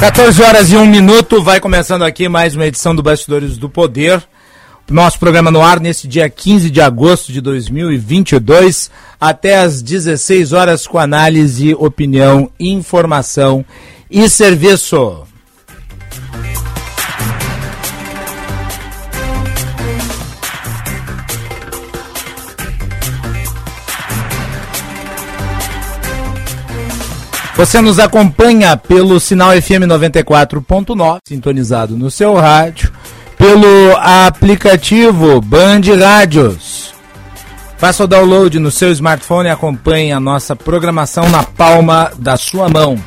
14 horas e 1 minuto, vai começando aqui mais uma edição do Bastidores do Poder. Nosso programa no ar nesse dia 15 de agosto de 2022, até às 16 horas com análise, opinião, informação e serviço. Você nos acompanha pelo sinal FM 94.9, sintonizado no seu rádio, pelo aplicativo Band Rádios. Faça o download no seu smartphone e acompanhe a nossa programação na palma da sua mão.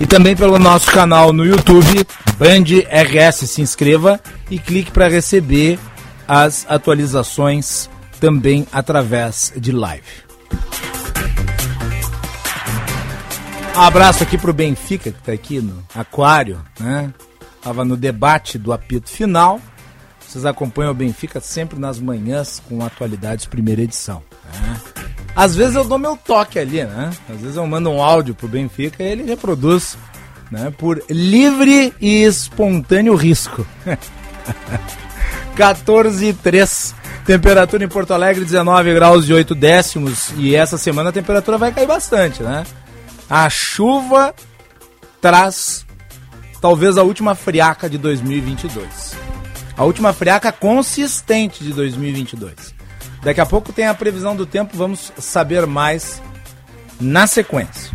E também pelo nosso canal no YouTube, Band RS. Se inscreva e clique para receber as atualizações também através de live. Um abraço aqui pro Benfica, que tá aqui no Aquário, né? Tava no debate do apito final. Vocês acompanham o Benfica sempre nas manhãs com atualidades primeira edição. Né? Às vezes eu dou meu toque ali, né? Às vezes eu mando um áudio pro Benfica e ele reproduz, né? Por livre e espontâneo risco. 14 e 3. Temperatura em Porto Alegre 19 graus e 8 décimos. E essa semana a temperatura vai cair bastante, né? A chuva traz talvez a última friaca de 2022. A última friaca consistente de 2022. Daqui a pouco tem a previsão do tempo, vamos saber mais na sequência.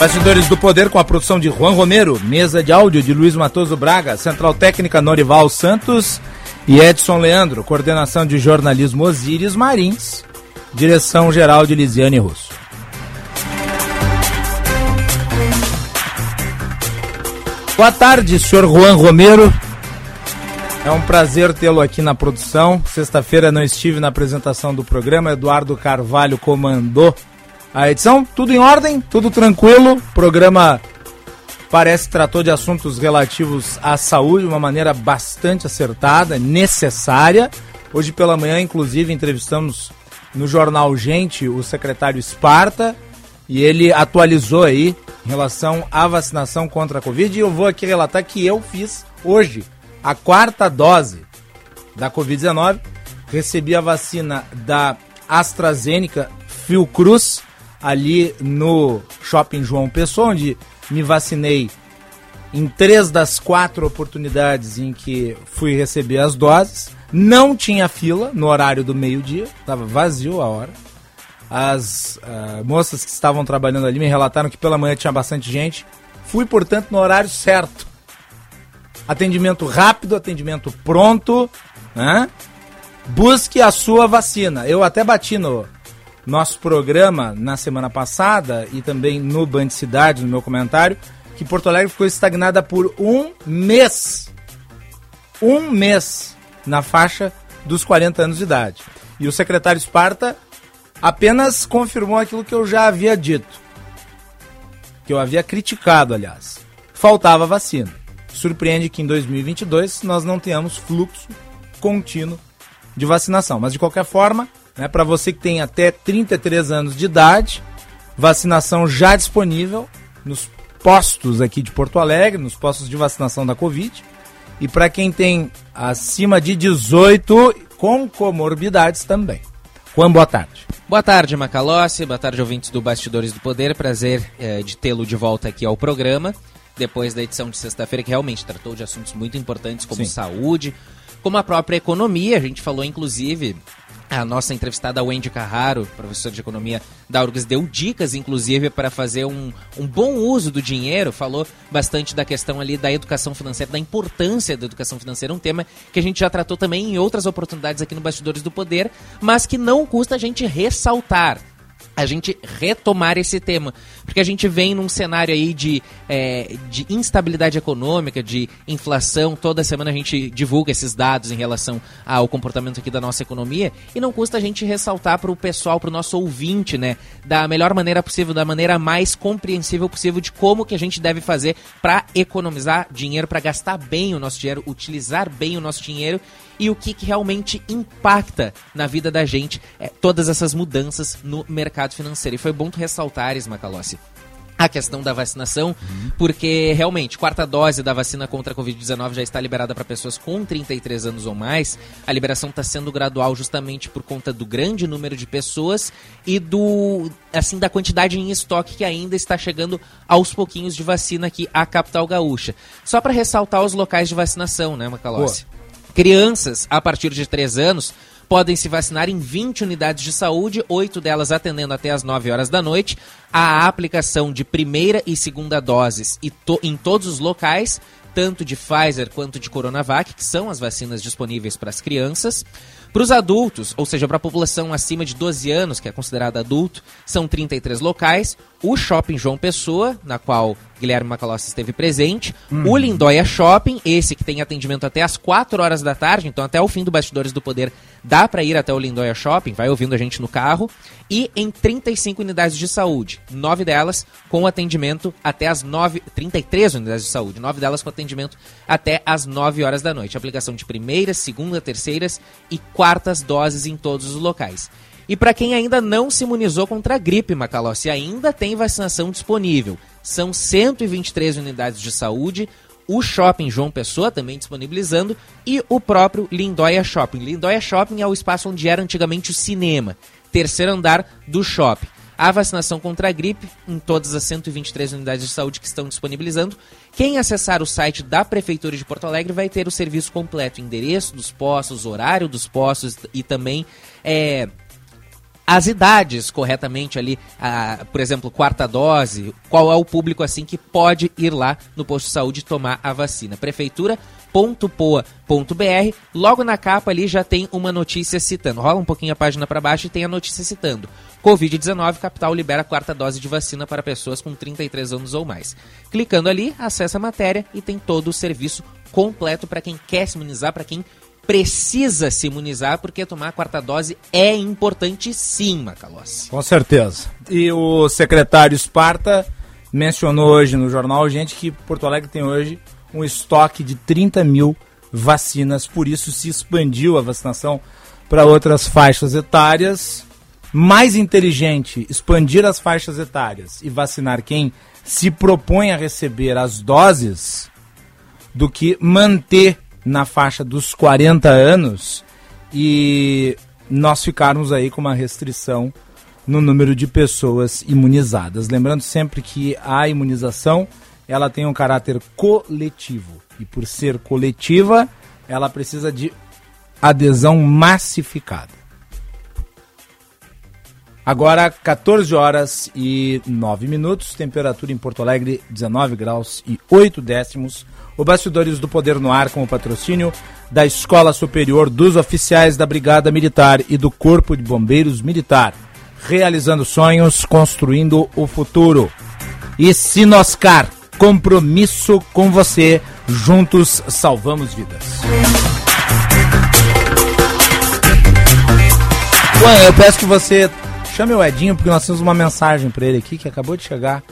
Bastidores do Poder com a produção de Juan Romero, mesa de áudio de Luiz Matoso Braga, central técnica Norival Santos e Edson Leandro, coordenação de jornalismo Osíris Marins Direção-geral de Lisiane Russo. Boa tarde, senhor Juan Romero. É um prazer tê-lo aqui na produção. Sexta-feira não estive na apresentação do programa. Eduardo Carvalho comandou a edição. Tudo em ordem, tudo tranquilo. O programa parece tratou de assuntos relativos à saúde de uma maneira bastante acertada, necessária. Hoje pela manhã, inclusive, entrevistamos no jornal Gente o secretário Esparta e ele atualizou aí em relação à vacinação contra a Covid. E eu vou aqui relatar que eu fiz hoje a quarta dose da Covid-19. Recebi a vacina da AstraZeneca Fiocruz ali no Shopping João Pessoa, onde me vacinei em três das quatro oportunidades em que fui receber as doses. Não tinha fila no horário do meio-dia, estava vazio a hora. As uh, moças que estavam trabalhando ali me relataram que pela manhã tinha bastante gente. Fui, portanto, no horário certo. Atendimento rápido, atendimento pronto. Né? Busque a sua vacina. Eu até bati no nosso programa na semana passada e também no Band Cidade, no meu comentário, que Porto Alegre ficou estagnada por um mês. Um mês na faixa dos 40 anos de idade. E o secretário Esparta apenas confirmou aquilo que eu já havia dito. Que eu havia criticado, aliás. Faltava vacina. Surpreende que em 2022 nós não tenhamos fluxo contínuo de vacinação. Mas de qualquer forma, né, para você que tem até 33 anos de idade, vacinação já disponível nos postos aqui de Porto Alegre, nos postos de vacinação da Covid. E para quem tem acima de 18 com comorbidades também. Juan, boa tarde. Boa tarde, Macalossi. Boa tarde, ouvintes do Bastidores do Poder. Prazer é, de tê-lo de volta aqui ao programa. Depois da edição de sexta-feira, que realmente tratou de assuntos muito importantes como Sim. saúde, como a própria economia. A gente falou, inclusive, A nossa entrevistada Wendy Carraro, professora de economia da URGS, deu dicas, inclusive, para fazer um, um bom uso do dinheiro. Falou bastante da questão ali da educação financeira, da importância da educação financeira, um tema que a gente já tratou também em outras oportunidades aqui no Bastidores do Poder, mas que não custa a gente ressaltar a gente retomar esse tema. Porque a gente vem num cenário aí de, é, de instabilidade econômica, de inflação. Toda semana a gente divulga esses dados em relação ao comportamento aqui da nossa economia. E não custa a gente ressaltar para o pessoal, para o nosso ouvinte, né? Da melhor maneira possível, da maneira mais compreensível possível de como que a gente deve fazer para economizar dinheiro, para gastar bem o nosso dinheiro, utilizar bem o nosso dinheiro e o que, que realmente impacta na vida da gente é, todas essas mudanças no mercado financeiro. E foi bom tu ressaltar, Macalossi, a questão da vacinação, uhum. porque realmente, quarta dose da vacina contra a Covid-19 já está liberada para pessoas com 33 anos ou mais. A liberação está sendo gradual justamente por conta do grande número de pessoas e do assim da quantidade em estoque que ainda está chegando aos pouquinhos de vacina aqui à capital gaúcha. Só para ressaltar os locais de vacinação, né, Macalossi? Boa. Crianças a partir de 3 anos podem se vacinar em 20 unidades de saúde, oito delas atendendo até as 9 horas da noite. A aplicação de primeira e segunda doses e to em todos os locais, tanto de Pfizer quanto de Coronavac, que são as vacinas disponíveis para as crianças. Para os adultos, ou seja, para a população acima de 12 anos, que é considerada adulto, são 33 locais. O Shopping João Pessoa, na qual Guilherme Macalossi esteve presente. Uhum. O Lindóia Shopping, esse que tem atendimento até as 4 horas da tarde, então até o fim do Bastidores do Poder dá para ir até o Lindóia Shopping, vai ouvindo a gente no carro. E em 35 unidades de saúde, 9 delas com atendimento até as 9, 33 unidades de saúde, 9 delas com atendimento até as 9 horas da noite. Aplicação de primeiras, segunda, terceiras e quartas doses em todos os locais. E para quem ainda não se imunizou contra a gripe, Macalossi, ainda tem vacinação disponível. São 123 unidades de saúde, o Shopping João Pessoa também disponibilizando e o próprio Lindóia Shopping. Lindóia Shopping é o espaço onde era antigamente o cinema, terceiro andar do shopping. A vacinação contra a gripe em todas as 123 unidades de saúde que estão disponibilizando. Quem acessar o site da Prefeitura de Porto Alegre vai ter o serviço completo, endereço dos postos, horário dos postos e também é, as idades corretamente ali, a, por exemplo, quarta dose, qual é o público assim que pode ir lá no posto de saúde tomar a vacina. Prefeitura.poa.br, logo na capa ali já tem uma notícia citando. Rola um pouquinho a página para baixo e tem a notícia citando. Covid-19, capital libera a quarta dose de vacina para pessoas com 33 anos ou mais. Clicando ali, acessa a matéria e tem todo o serviço completo para quem quer se imunizar, para quem precisa se imunizar, porque tomar a quarta dose é importante sim, Macalossi. Com certeza. E o secretário Esparta mencionou hoje no jornal, gente, que Porto Alegre tem hoje um estoque de 30 mil vacinas, por isso se expandiu a vacinação para outras faixas etárias. Mais inteligente expandir as faixas etárias e vacinar quem se propõe a receber as doses do que manter na faixa dos 40 anos e nós ficarmos aí com uma restrição no número de pessoas imunizadas. Lembrando sempre que a imunização ela tem um caráter coletivo e por ser coletiva ela precisa de adesão massificada. Agora 14 horas e 9 minutos, temperatura em Porto Alegre 19 graus e 8 décimos o Bastidores do Poder no Ar com o patrocínio da Escola Superior dos Oficiais da Brigada Militar e do Corpo de Bombeiros Militar. Realizando sonhos, construindo o futuro. E Sinoscar, compromisso com você. Juntos salvamos vidas. Juan, eu peço que você chame o Edinho, porque nós temos uma mensagem para ele aqui que acabou de chegar.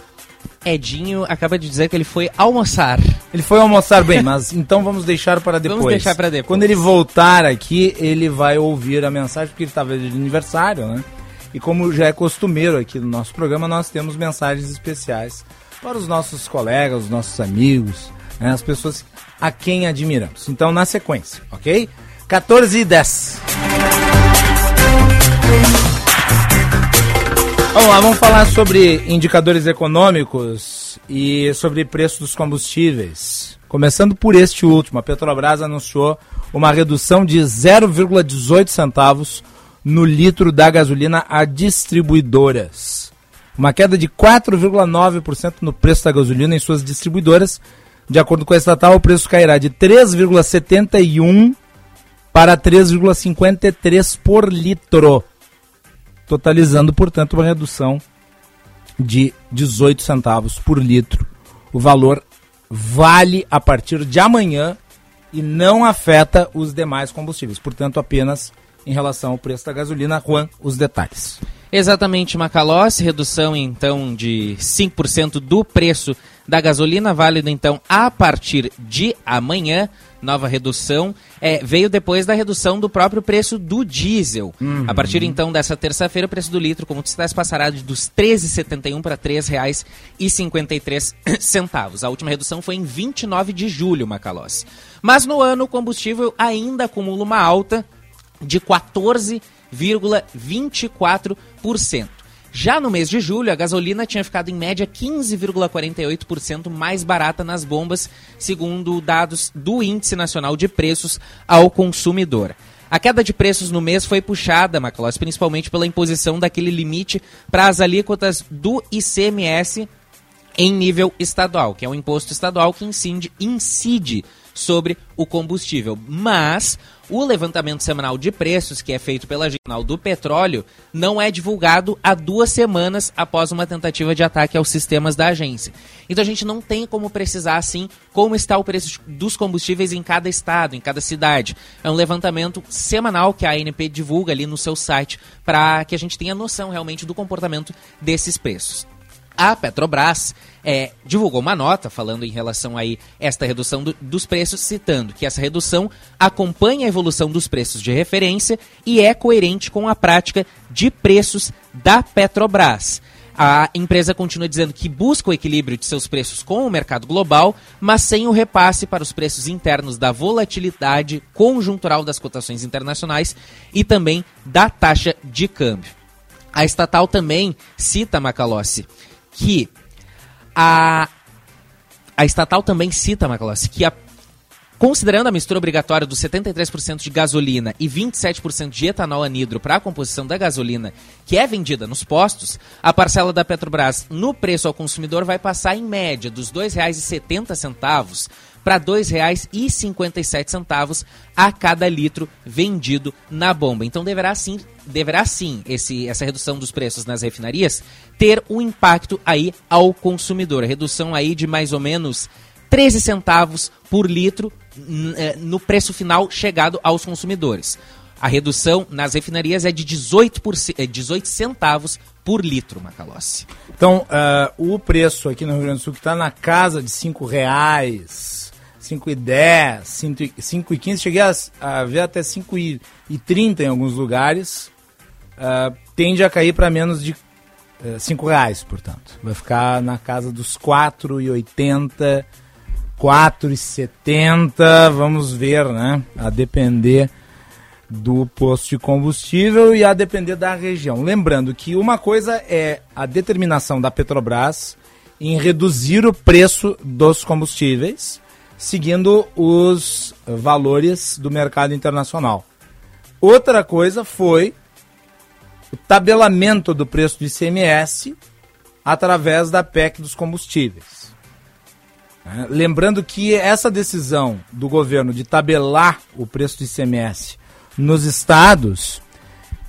Edinho acaba de dizer que ele foi almoçar. Ele foi almoçar bem, mas então vamos deixar para depois. Vamos deixar para depois. Quando ele voltar aqui, ele vai ouvir a mensagem, porque ele estava de aniversário, né? E como já é costumeiro aqui no nosso programa, nós temos mensagens especiais para os nossos colegas, os nossos amigos, né? as pessoas a quem admiramos. Então, na sequência, ok? 14 e 10. Vamos lá, vamos falar sobre indicadores econômicos e sobre preço dos combustíveis. Começando por este último, a Petrobras anunciou uma redução de 0,18 centavos no litro da gasolina a distribuidoras. Uma queda de 4,9% no preço da gasolina em suas distribuidoras. De acordo com a estatal, o preço cairá de 3,71 para 3,53 por litro, totalizando, portanto, uma redução de 18 centavos por litro. O valor vale a partir de amanhã e não afeta os demais combustíveis, portanto, apenas em relação ao preço da gasolina. Juan, os detalhes. Exatamente, Macalossi, redução então de 5% do preço da gasolina, válido então a partir de amanhã. Nova redução é, veio depois da redução do próprio preço do diesel. Uhum. A partir então dessa terça-feira, o preço do litro, como disseste, passará dos R$ 13,71 para R$ 3,53. A última redução foi em 29 de julho, Macalossi. Mas no ano, o combustível ainda acumula uma alta de 14,24%. Já no mês de julho, a gasolina tinha ficado em média 15,48% mais barata nas bombas, segundo dados do Índice Nacional de Preços ao Consumidor. A queda de preços no mês foi puxada, Macalós, principalmente pela imposição daquele limite para as alíquotas do ICMS em nível estadual, que é um imposto estadual que incide, incide sobre o combustível. Mas o levantamento semanal de preços, que é feito pela Jornal do Petróleo, não é divulgado há duas semanas após uma tentativa de ataque aos sistemas da agência. Então a gente não tem como precisar assim como está o preço dos combustíveis em cada estado, em cada cidade. É um levantamento semanal que a ANP divulga ali no seu site para que a gente tenha noção realmente do comportamento desses preços. A Petrobras é, divulgou uma nota falando em relação a esta redução do, dos preços, citando que essa redução acompanha a evolução dos preços de referência e é coerente com a prática de preços da Petrobras. A empresa continua dizendo que busca o equilíbrio de seus preços com o mercado global, mas sem o repasse para os preços internos da volatilidade conjuntural das cotações internacionais e também da taxa de câmbio. A estatal também cita, Macalossi, que a, a estatal também cita, Macalossi, que a, considerando a mistura obrigatória dos 73% de gasolina e 27% de etanol anidro para a composição da gasolina que é vendida nos postos, a parcela da Petrobras no preço ao consumidor vai passar em média dos R$ 2,70 para R$ 2,57 a cada litro vendido na bomba. Então deverá sim, deverá sim esse, essa redução dos preços nas refinarias ter um impacto aí ao consumidor. Redução aí de mais ou menos 13 centavos por litro é, no preço final chegado aos consumidores. A redução nas refinarias é de 18, por, 18 centavos por litro, Macalossi. Então, uh, o preço aqui no Rio Grande do Sul que está na casa de 5 reais, 5,10, 5,15, cheguei a, a, ver até 5,30 em alguns lugares, uh, tende a cair para menos de 5 é, reais, portanto. Vai ficar na casa dos 4,80, 4,70, vamos ver, né? A depender do posto de combustível e a depender da região. Lembrando que uma coisa é a determinação da Petrobras em reduzir o preço dos combustíveis, seguindo os valores do mercado internacional. Outra coisa foi o tabelamento do preço do ICMS através da PEC dos combustíveis. É, lembrando que essa decisão do governo de tabelar o preço do ICMS nos estados,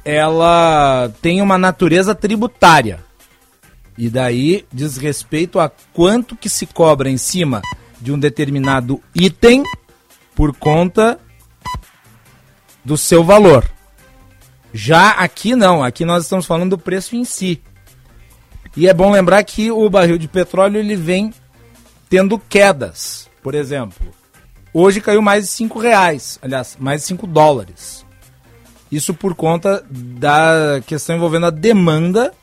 ela tem uma natureza tributária. E daí diz respeito a quanto que se cobra em cima de um determinado item por conta do seu valor. Já aqui não, aqui nós estamos falando do preço em si. E é bom lembrar que o barril de petróleo ele vem tendo quedas. Por exemplo, hoje caiu mais de 5 reais, aliás, mais de 5 dólares. Isso por conta da questão envolvendo a demanda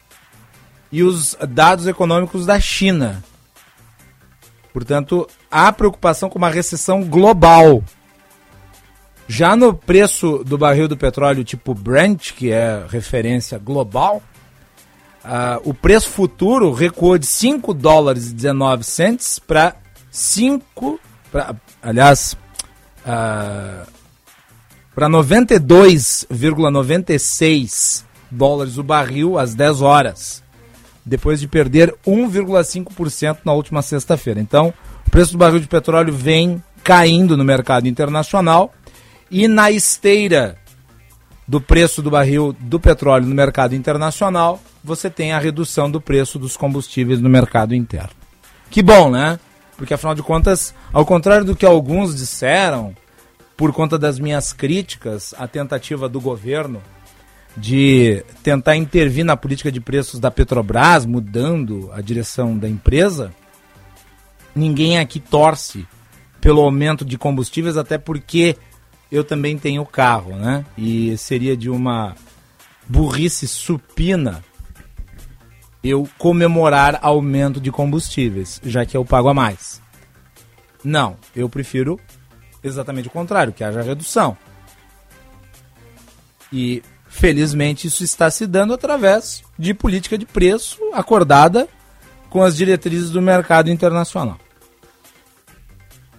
e os dados econômicos da China. Portanto, há preocupação com uma recessão global. Já no preço do barril do petróleo tipo Brent, que é referência global, uh, o preço futuro recuou de 5 dólares e 19 centes para 5, pra, aliás, uh, para 92,96 dólares o barril às 10 horas, depois de perder 1,5% na última sexta-feira. Então, o preço do barril de petróleo vem caindo no mercado internacional e na esteira do preço do barril do petróleo no mercado internacional, você tem a redução do preço dos combustíveis no mercado interno. Que bom, né? Porque afinal de contas, ao contrário do que alguns disseram, por conta das minhas críticas à tentativa do governo de tentar intervir na política de preços da Petrobras, mudando a direção da empresa, ninguém aqui torce pelo aumento de combustíveis, até porque eu também tenho carro, né? E seria de uma burrice supina eu comemorar aumento de combustíveis, já que eu pago a mais. Não, eu prefiro exatamente o contrário, que haja redução. E felizmente isso está se dando através de política de preço acordada com as diretrizes do mercado internacional.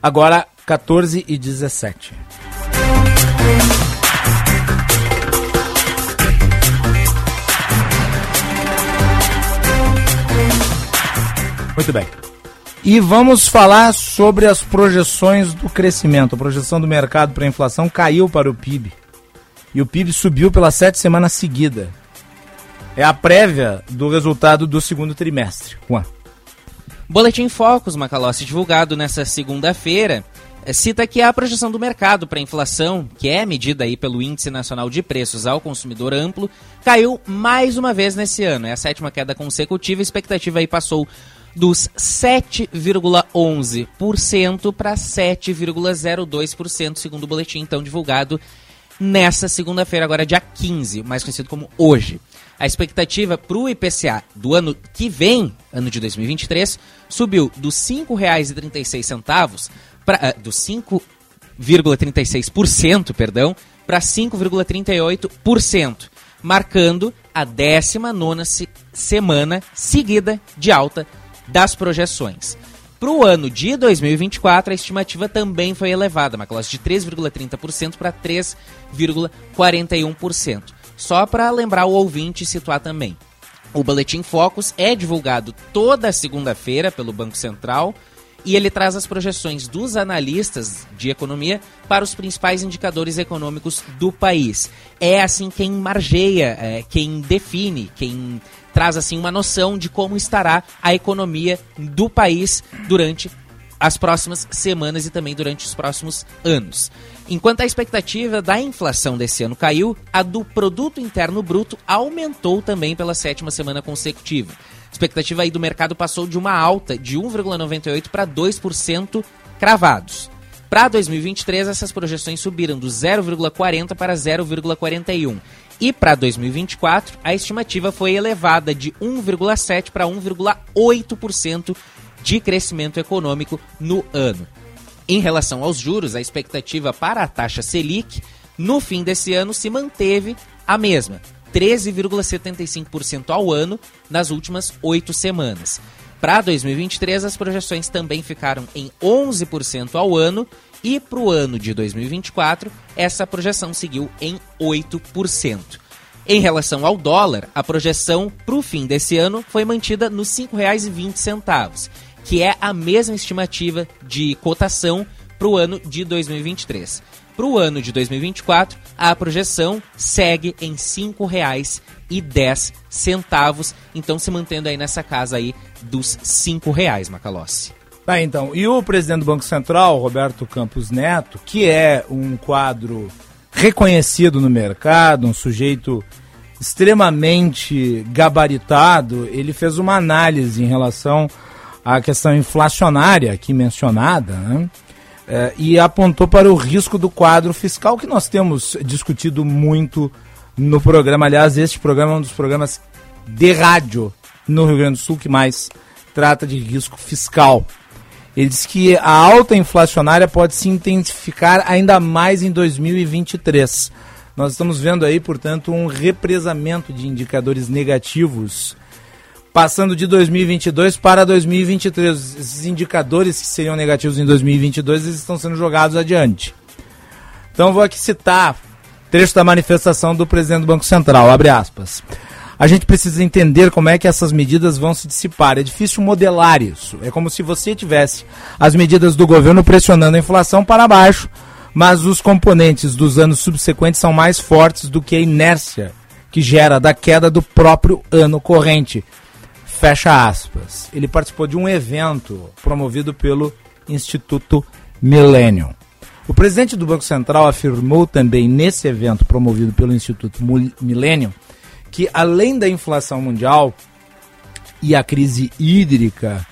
Agora 14 e 17. Muito bem. E vamos falar sobre as projeções do crescimento. A projeção do mercado para a inflação caiu para o PIB. E o PIB subiu pela sete semanas seguida. É a prévia do resultado do segundo trimestre. Juan. Boletim Focus, Macalossi, divulgado nessa segunda-feira, eh, cita que a projeção do mercado para a inflação, que é medida aí pelo Índice Nacional de Preços ao Consumidor Amplo, caiu mais uma vez nesse ano. É a sétima queda consecutiva. A expectativa aí passou dos 7,11% para 7,02%, segundo o boletim então divulgado nessa segunda-feira, agora dia 15, mais conhecido como hoje. A expectativa para o IPCA do ano que vem, ano de 2023, subiu dos R$ 5,36 para dos 5,36%, perdão, para 5,38%, marcando a 19 se semana seguida de alta das projeções. Para o ano de 2024, a estimativa também foi elevada, uma classe de 3,30% para 3,41%. Só para lembrar o ouvinte e situar também. O Boletim Focus é divulgado toda segunda-feira pelo Banco Central e ele traz as projeções dos analistas de economia para os principais indicadores econômicos do país. É assim quem margeia, é, quem define, quem traz assim uma noção de como estará a economia do país durante as próximas semanas e também durante os próximos anos. Enquanto a expectativa da inflação desse ano caiu, a do produto interno bruto aumentou também pela sétima semana consecutiva. A expectativa aí do mercado passou de uma alta de 1,98 para 2% cravados. Para 2023, essas projeções subiram do 0,40 para 0,41 e para 2024, a estimativa foi elevada de 1,7% para 1,8% de crescimento econômico no ano. Em relação aos juros, a expectativa para a taxa Selic no fim desse ano se manteve a mesma, 13,75% ao ano nas últimas oito semanas. Para 2023, as projeções também ficaram em 11% ao ano e para o ano de 2024, essa projeção seguiu em 8%. Em relação ao dólar, a projeção para o fim desse ano foi mantida nos R$ 5,20, que é a mesma estimativa de cotação para o ano de 2023. Para o ano de 2024, a projeção segue em R$ 5,10, então se mantendo aí nessa casa aí dos R$ 5,00, Macalossi. Tá, então. E o presidente do Banco Central, Roberto Campos Neto, que é um quadro reconhecido no mercado, um sujeito extremamente gabaritado, ele fez uma análise em relação à questão inflacionária aqui mencionada, né? É, e apontou para o risco do quadro fiscal que nós temos discutido muito no programa. Aliás, este programa é um dos programas de rádio no Rio Grande do Sul que mais trata de risco fiscal. Ele diz que a alta inflacionária pode se intensificar ainda mais em 2023. Nós estamos vendo aí, portanto, um represamento de indicadores negativos, passando de 2022 para 2023. Esses indicadores que seriam negativos em 2022 eles estão sendo jogados adiante. Então, vou aqui citar Trecho da manifestação do presidente do Banco Central, abre aspas. A gente precisa entender como é que essas medidas vão se dissipar. É difícil modelar isso. É como se você tivesse as medidas do governo pressionando a inflação para baixo, mas os componentes dos anos subsequentes são mais fortes do que a inércia que gera da queda do próprio ano corrente. Fecha aspas. Ele participou de um evento promovido pelo Instituto Millennium. O presidente do Banco Central afirmou também nesse evento promovido pelo Instituto Millennium que, além da inflação mundial e a crise hídrica,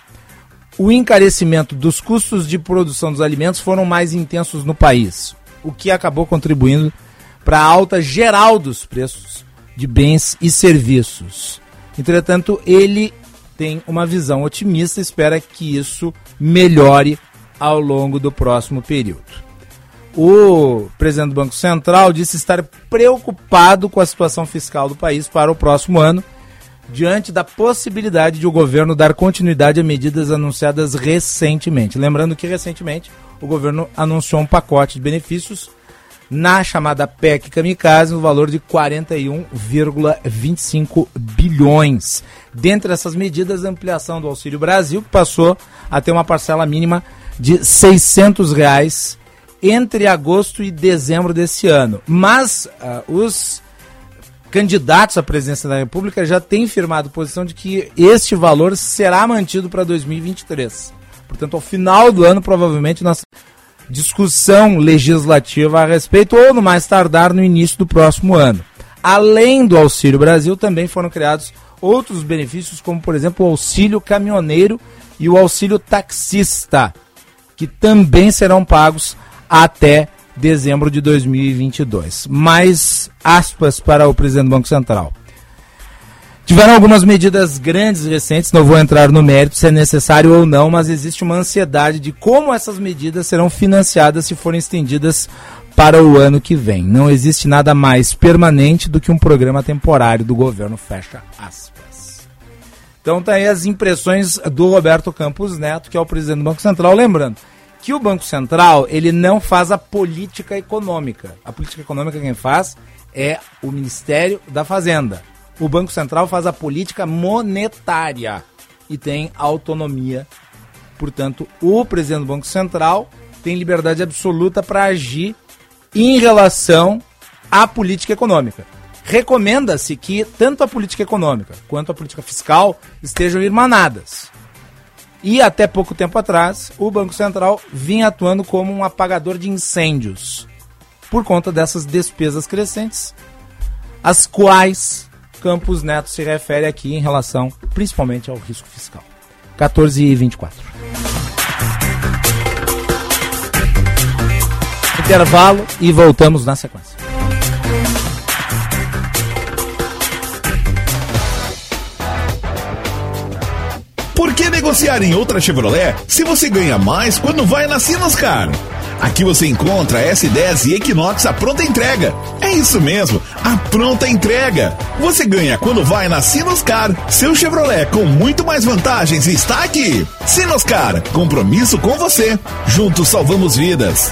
o encarecimento dos custos de produção dos alimentos foram mais intensos no país, o que acabou contribuindo para a alta geral dos preços de bens e serviços. Entretanto, ele tem uma visão otimista e espera que isso melhore ao longo do próximo período. O presidente do Banco Central disse estar preocupado com a situação fiscal do país para o próximo ano, diante da possibilidade de o governo dar continuidade a medidas anunciadas recentemente. Lembrando que recentemente o governo anunciou um pacote de benefícios na chamada PEC Kamikaze no valor de 41,25 bilhões. Dentre essas medidas, a ampliação do Auxílio Brasil, que passou a ter uma parcela mínima de 600 reais entre agosto e dezembro desse ano. Mas uh, os candidatos à presidência da República já têm firmado posição de que este valor será mantido para 2023. Portanto, ao final do ano, provavelmente, nossa discussão legislativa a respeito, ou no mais tardar no início do próximo ano. Além do Auxílio Brasil, também foram criados outros benefícios, como, por exemplo, o auxílio caminhoneiro e o auxílio taxista, que também serão pagos até dezembro de 2022. Mais aspas para o presidente do Banco Central. Tiveram algumas medidas grandes recentes, não vou entrar no mérito se é necessário ou não, mas existe uma ansiedade de como essas medidas serão financiadas se forem estendidas para o ano que vem. Não existe nada mais permanente do que um programa temporário do governo, fecha aspas. Então tá aí as impressões do Roberto Campos Neto, que é o presidente do Banco Central, lembrando, que o Banco Central ele não faz a política econômica. A política econômica quem faz é o Ministério da Fazenda. O Banco Central faz a política monetária e tem autonomia. Portanto, o presidente do Banco Central tem liberdade absoluta para agir em relação à política econômica. Recomenda-se que tanto a política econômica quanto a política fiscal estejam irmanadas. E até pouco tempo atrás, o Banco Central vinha atuando como um apagador de incêndios por conta dessas despesas crescentes, as quais Campos Neto se refere aqui em relação principalmente ao risco fiscal. 14 e 24. Intervalo e voltamos na sequência. Por que negociar em outra Chevrolet se você ganha mais quando vai na Sinoscar? Aqui você encontra S10 e Equinox à pronta entrega. É isso mesmo, a pronta entrega. Você ganha quando vai na Sinoscar. Seu Chevrolet com muito mais vantagens está aqui. Sinoscar, compromisso com você. Juntos salvamos vidas.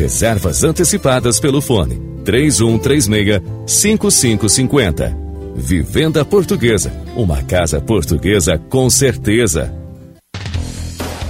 Reservas antecipadas pelo fone 3136 5550. Vivenda Portuguesa. Uma casa portuguesa com certeza.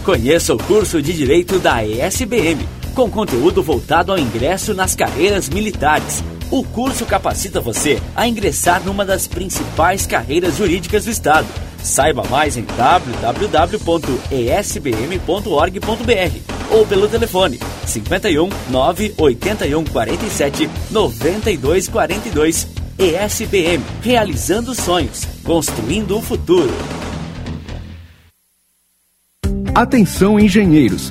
Conheça o curso de Direito da ESBM, com conteúdo voltado ao ingresso nas carreiras militares. O curso capacita você a ingressar numa das principais carreiras jurídicas do Estado. Saiba mais em www.esbm.org.br ou pelo telefone 51 981 47 92 42. ESBM, realizando sonhos, construindo o futuro. Atenção engenheiros!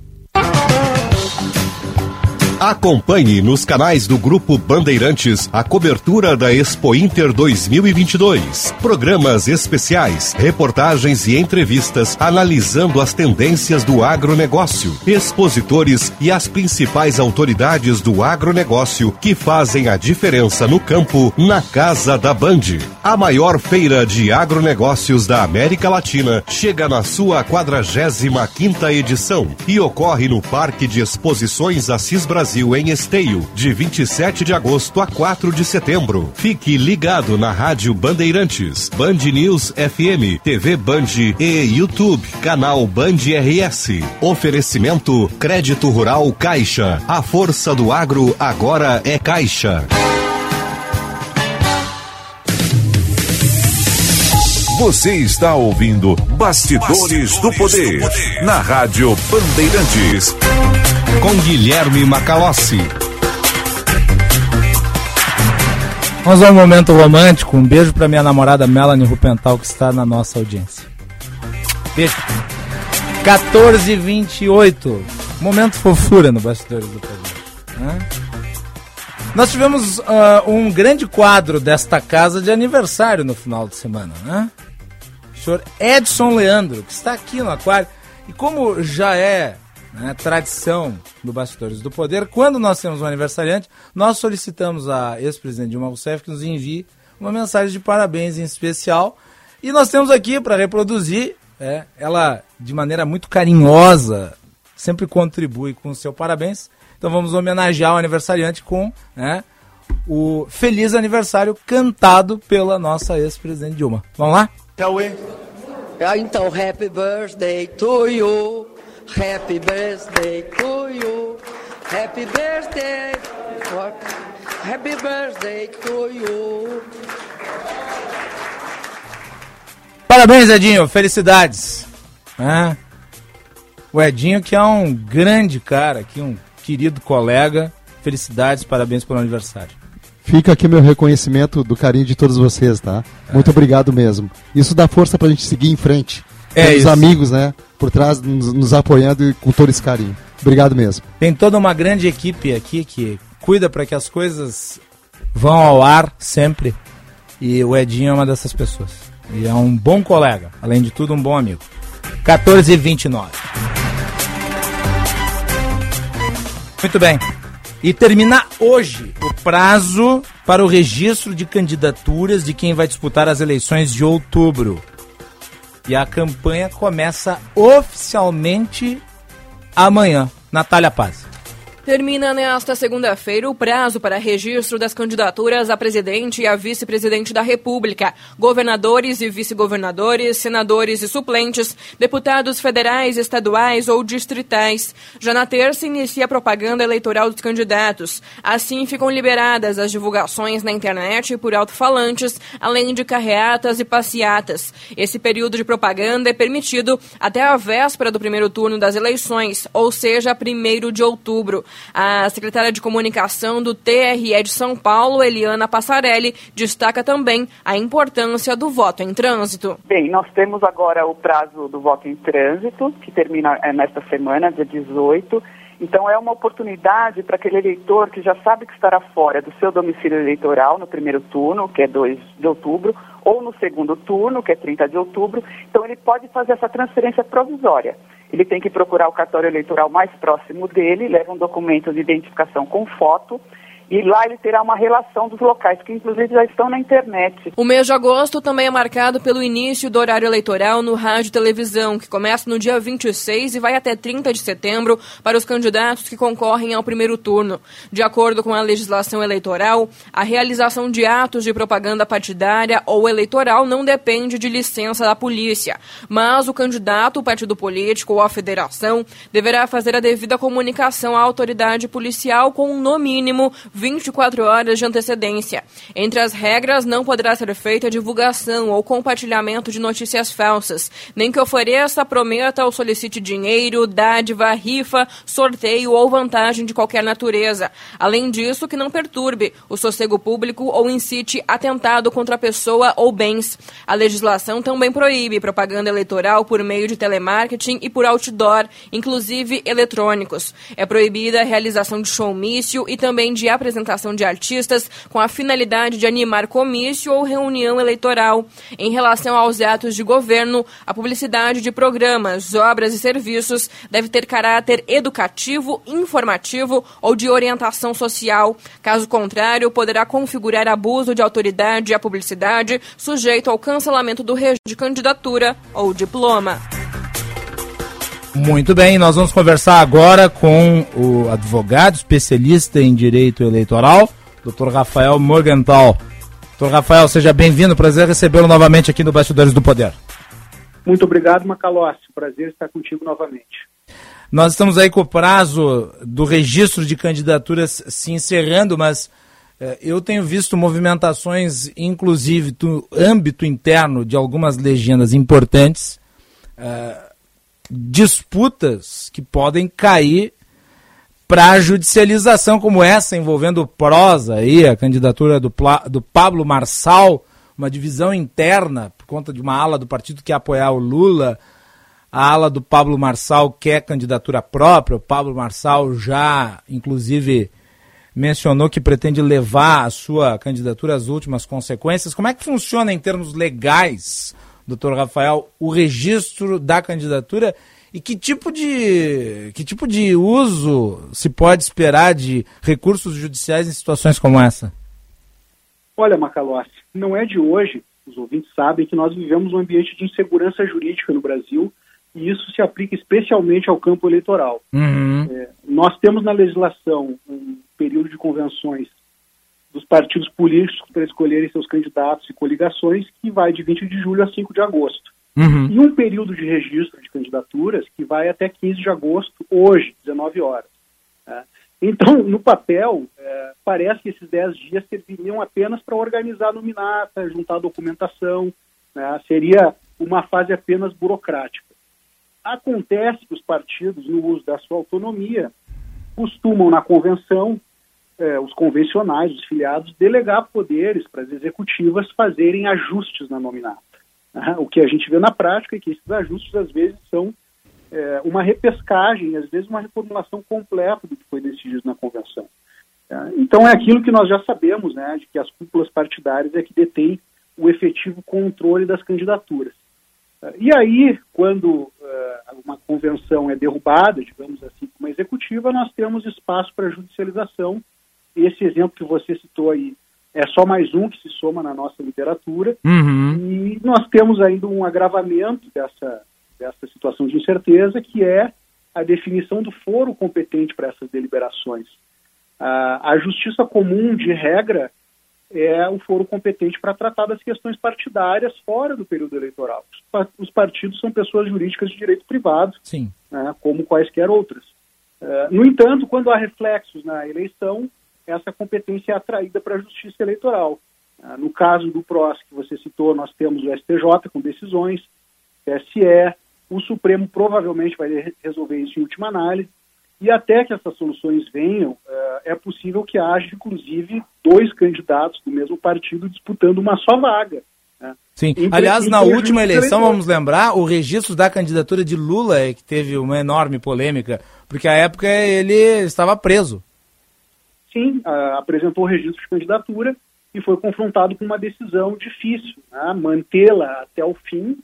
Acompanhe nos canais do Grupo Bandeirantes a cobertura da Expo Inter 2022. Programas especiais, reportagens e entrevistas analisando as tendências do agronegócio, expositores e as principais autoridades do agronegócio que fazem a diferença no campo na Casa da Band. A maior feira de agronegócios da América Latina chega na sua 45 quinta edição e ocorre no Parque de Exposições Assis Brasil Brasil em Esteio, de 27 de agosto a 4 de setembro. Fique ligado na Rádio Bandeirantes, Band News FM, TV Band e YouTube, canal Band RS. Oferecimento Crédito Rural Caixa. A força do agro agora é Caixa. Você está ouvindo Bastidores, Bastidores do, poder, do Poder na Rádio Bandeirantes com Guilherme Macalossi. Vamos ao momento romântico. Um beijo para minha namorada Melanie Rupental que está na nossa audiência. Beijo. 14h28. Momento fofura no Bastidores do Poder. Nós tivemos uh, um grande quadro desta casa de aniversário no final de semana, né? O senhor Edson Leandro, que está aqui no aquário. E como já é né, tradição do Bastidores do Poder. Quando nós temos um aniversariante, nós solicitamos a ex-presidente Dilma Rousseff que nos envie uma mensagem de parabéns em especial. E nós temos aqui para reproduzir, é, ela de maneira muito carinhosa sempre contribui com o seu parabéns. Então vamos homenagear o aniversariante com né, o feliz aniversário cantado pela nossa ex-presidente Dilma. Vamos lá? Ah, então, happy birthday to you. Happy birthday to you. Happy birthday. What? Happy birthday to you. Parabéns, Edinho. Felicidades. É. O Edinho, que é um grande cara aqui, um querido colega. Felicidades, parabéns pelo aniversário. Fica aqui meu reconhecimento do carinho de todos vocês, tá? É. Muito obrigado mesmo. Isso dá força pra gente seguir em frente. É os amigos, né? Por trás, nos, nos apoiando e com todo esse carinho. Obrigado mesmo. Tem toda uma grande equipe aqui que cuida para que as coisas vão ao ar sempre. E o Edinho é uma dessas pessoas. E é um bom colega, além de tudo, um bom amigo. 14 e 29. Muito bem. E termina hoje o prazo para o registro de candidaturas de quem vai disputar as eleições de outubro. E a campanha começa oficialmente amanhã. Natália Paz. Termina nesta segunda-feira o prazo para registro das candidaturas a presidente e a vice-presidente da República, governadores e vice-governadores, senadores e suplentes, deputados federais, estaduais ou distritais. Já na terça inicia a propaganda eleitoral dos candidatos. Assim ficam liberadas as divulgações na internet por alto-falantes, além de carreatas e passeatas. Esse período de propaganda é permitido até a véspera do primeiro turno das eleições, ou seja, 1 de outubro. A secretária de comunicação do TRE de São Paulo, Eliana Passarelli, destaca também a importância do voto em trânsito. Bem, nós temos agora o prazo do voto em trânsito, que termina é, nesta semana, dia 18. Então, é uma oportunidade para aquele eleitor que já sabe que estará fora do seu domicílio eleitoral no primeiro turno, que é 2 de outubro, ou no segundo turno, que é 30 de outubro. Então, ele pode fazer essa transferência provisória. Ele tem que procurar o cartório eleitoral mais próximo dele, leva um documento de identificação com foto e lá ele terá uma relação dos locais, que inclusive já estão na internet. O mês de agosto também é marcado pelo início do horário eleitoral no rádio e televisão, que começa no dia 26 e vai até 30 de setembro para os candidatos que concorrem ao primeiro turno. De acordo com a legislação eleitoral, a realização de atos de propaganda partidária ou eleitoral não depende de licença da polícia, mas o candidato, o partido político ou a federação deverá fazer a devida comunicação à autoridade policial com, no mínimo, 24 horas de antecedência. Entre as regras, não poderá ser feita divulgação ou compartilhamento de notícias falsas, nem que ofereça, prometa ou solicite dinheiro, dádiva, rifa, sorteio ou vantagem de qualquer natureza. Além disso, que não perturbe o sossego público ou incite atentado contra a pessoa ou bens. A legislação também proíbe propaganda eleitoral por meio de telemarketing e por outdoor, inclusive eletrônicos. É proibida a realização de showmício e também de apresentação apresentação de artistas com a finalidade de animar comício ou reunião eleitoral. Em relação aos atos de governo, a publicidade de programas, obras e serviços deve ter caráter educativo, informativo ou de orientação social. Caso contrário, poderá configurar abuso de autoridade à publicidade, sujeito ao cancelamento do registro de candidatura ou diploma. Muito bem, nós vamos conversar agora com o advogado especialista em direito eleitoral, Dr. Rafael Morgenthal. Dr. Rafael, seja bem-vindo, prazer recebê-lo novamente aqui no Bastidores do Poder. Muito obrigado, Macalossi, prazer estar contigo novamente. Nós estamos aí com o prazo do registro de candidaturas se encerrando, mas eh, eu tenho visto movimentações, inclusive do âmbito interno de algumas legendas importantes, eh, disputas que podem cair para judicialização como essa, envolvendo prosa aí, a candidatura do, do Pablo Marçal, uma divisão interna por conta de uma ala do partido que apoiar o Lula, a ala do Pablo Marçal quer candidatura própria, o Pablo Marçal já, inclusive, mencionou que pretende levar a sua candidatura às últimas consequências. Como é que funciona em termos legais doutor Rafael, o registro da candidatura e que tipo de que tipo de uso se pode esperar de recursos judiciais em situações como essa? Olha, Macalossi, não é de hoje, os ouvintes sabem que nós vivemos um ambiente de insegurança jurídica no Brasil e isso se aplica especialmente ao campo eleitoral. Uhum. É, nós temos na legislação um período de convenções dos partidos políticos para escolherem seus candidatos e coligações, que vai de 20 de julho a 5 de agosto. Uhum. E um período de registro de candidaturas que vai até 15 de agosto, hoje, 19 horas. Né? Então, no papel, é, parece que esses 10 dias serviriam apenas para organizar a nominata, juntar documentação, né? seria uma fase apenas burocrática. Acontece que os partidos, no uso da sua autonomia, costumam, na convenção, é, os convencionais, os filiados, delegar poderes para as executivas fazerem ajustes na nominata. Né? O que a gente vê na prática é que esses ajustes, às vezes, são é, uma repescagem, às vezes, uma reformulação completa do que foi decidido na convenção. É, então, é aquilo que nós já sabemos, né, de que as cúpulas partidárias é que detêm o efetivo controle das candidaturas. É, e aí, quando é, uma convenção é derrubada, digamos assim, como executiva, nós temos espaço para judicialização esse exemplo que você citou aí é só mais um que se soma na nossa literatura. Uhum. E nós temos ainda um agravamento dessa, dessa situação de incerteza, que é a definição do foro competente para essas deliberações. a justiça comum, de regra, é o foro competente para tratar das questões partidárias fora do período eleitoral. Os partidos são pessoas jurídicas de direito privado, Sim. Né, como quaisquer outras. Uh, no entanto, quando há reflexos na eleição, essa competência é atraída para a justiça eleitoral. Ah, no caso do PROS, que você citou, nós temos o STJ com decisões, TSE, o Supremo provavelmente vai resolver isso em última análise, E até que essas soluções venham, é possível que haja, inclusive, dois candidatos do mesmo partido disputando uma só vaga. Né? Sim. Aliás, na última eleição, vamos lembrar, o registro da candidatura de Lula é que teve uma enorme polêmica, porque à época ele estava preso. Sim, apresentou o registro de candidatura e foi confrontado com uma decisão difícil, né? mantê-la até o fim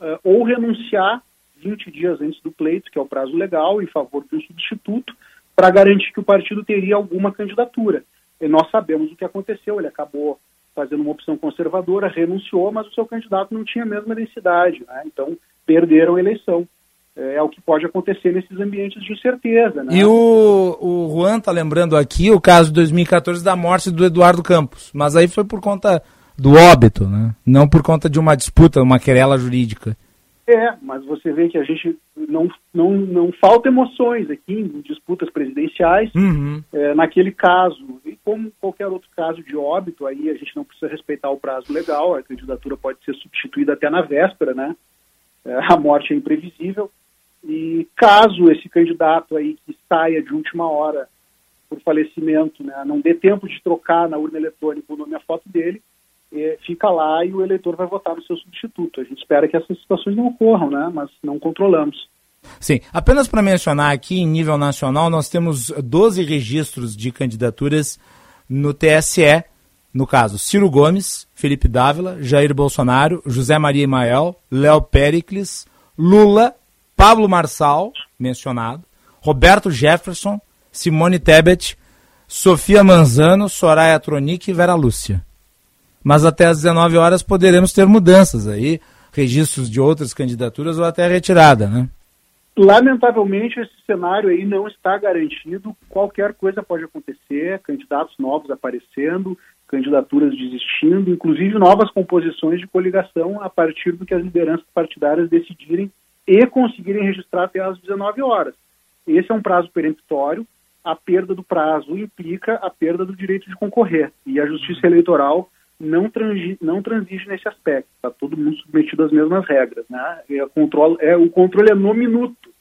uh, ou renunciar 20 dias antes do pleito, que é o prazo legal, em favor de um substituto, para garantir que o partido teria alguma candidatura. E nós sabemos o que aconteceu, ele acabou fazendo uma opção conservadora, renunciou, mas o seu candidato não tinha a mesma densidade, né? então perderam a eleição. É, é o que pode acontecer nesses ambientes de incerteza. Né? E o, o Juan está lembrando aqui o caso de 2014 da morte do Eduardo Campos, mas aí foi por conta do óbito, né? não por conta de uma disputa, uma querela jurídica. É, mas você vê que a gente não, não, não falta emoções aqui em disputas presidenciais. Uhum. É, naquele caso, e como qualquer outro caso de óbito, aí a gente não precisa respeitar o prazo legal, a candidatura pode ser substituída até na véspera, né? É, a morte é imprevisível. E caso esse candidato aí que saia de última hora por falecimento, né, não dê tempo de trocar na urna eletrônica o nome e a foto dele, é, fica lá e o eleitor vai votar no seu substituto. A gente espera que essas situações não ocorram, né? mas não controlamos. Sim, apenas para mencionar aqui, em nível nacional, nós temos 12 registros de candidaturas no TSE, no caso, Ciro Gomes, Felipe Dávila, Jair Bolsonaro, José Maria Imael, Léo Pericles, Lula, Pablo Marçal, mencionado, Roberto Jefferson, Simone Tebet, Sofia Manzano, Soraya Tronic e Vera Lúcia mas até às 19 horas poderemos ter mudanças aí, registros de outras candidaturas ou até retirada, né? Lamentavelmente, esse cenário aí não está garantido. Qualquer coisa pode acontecer, candidatos novos aparecendo, candidaturas desistindo, inclusive novas composições de coligação a partir do que as lideranças partidárias decidirem e conseguirem registrar até às 19 horas. Esse é um prazo peremptório. A perda do prazo implica a perda do direito de concorrer. E a Justiça Eleitoral não, transi, não transige nesse aspecto. Está todo mundo submetido às mesmas regras. Né? É, controle, é, o controle é no minuto.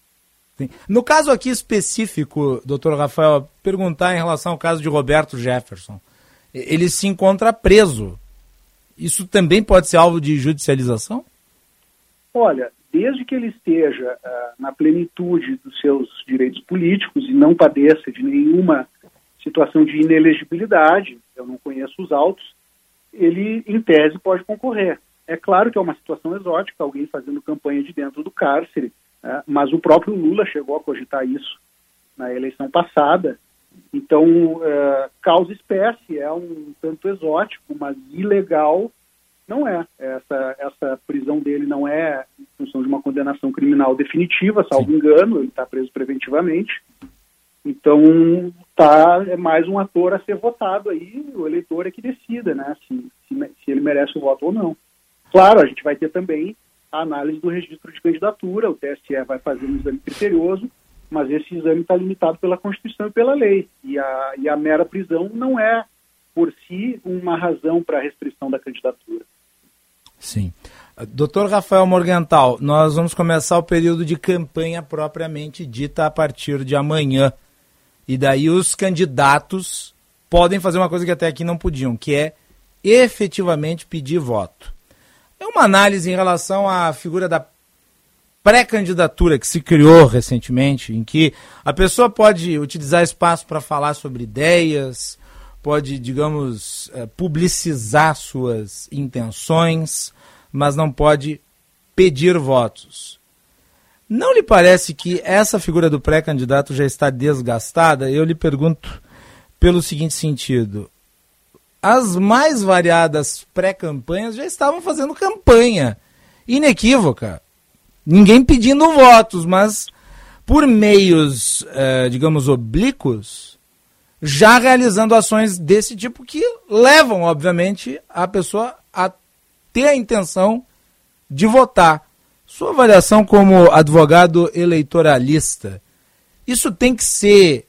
Sim. No caso aqui específico, doutor Rafael, perguntar em relação ao caso de Roberto Jefferson. Ele se encontra preso. Isso também pode ser alvo de judicialização? Olha, desde que ele esteja uh, na plenitude dos seus direitos políticos e não padeça de nenhuma situação de inelegibilidade, eu não conheço os autos, ele, em tese, pode concorrer. É claro que é uma situação exótica, alguém fazendo campanha de dentro do cárcere, né? mas o próprio Lula chegou a cogitar isso na eleição passada. Então, é, causa espécie é um tanto exótico, mas ilegal não é. Essa, essa prisão dele não é em função de uma condenação criminal definitiva, salvo Sim. engano, ele está preso preventivamente. Então, tá, é mais um ator a ser votado aí, o eleitor é que decida, né, se, se, se, ele merece o voto ou não. Claro, a gente vai ter também a análise do registro de candidatura, o TSE vai fazer um exame criterioso, mas esse exame está limitado pela Constituição e pela lei, e a, e a mera prisão não é, por si, uma razão para a restrição da candidatura. Sim. Doutor Rafael Morgental, nós vamos começar o período de campanha propriamente dita a partir de amanhã. E daí os candidatos podem fazer uma coisa que até aqui não podiam, que é efetivamente pedir voto. É uma análise em relação à figura da pré-candidatura que se criou recentemente, em que a pessoa pode utilizar espaço para falar sobre ideias, pode, digamos, eh, publicizar suas intenções, mas não pode pedir votos. Não lhe parece que essa figura do pré-candidato já está desgastada? Eu lhe pergunto pelo seguinte sentido: as mais variadas pré-campanhas já estavam fazendo campanha inequívoca, ninguém pedindo votos, mas por meios, eh, digamos, oblíquos, já realizando ações desse tipo que levam, obviamente, a pessoa a ter a intenção de votar. Sua avaliação como advogado eleitoralista, isso tem que ser,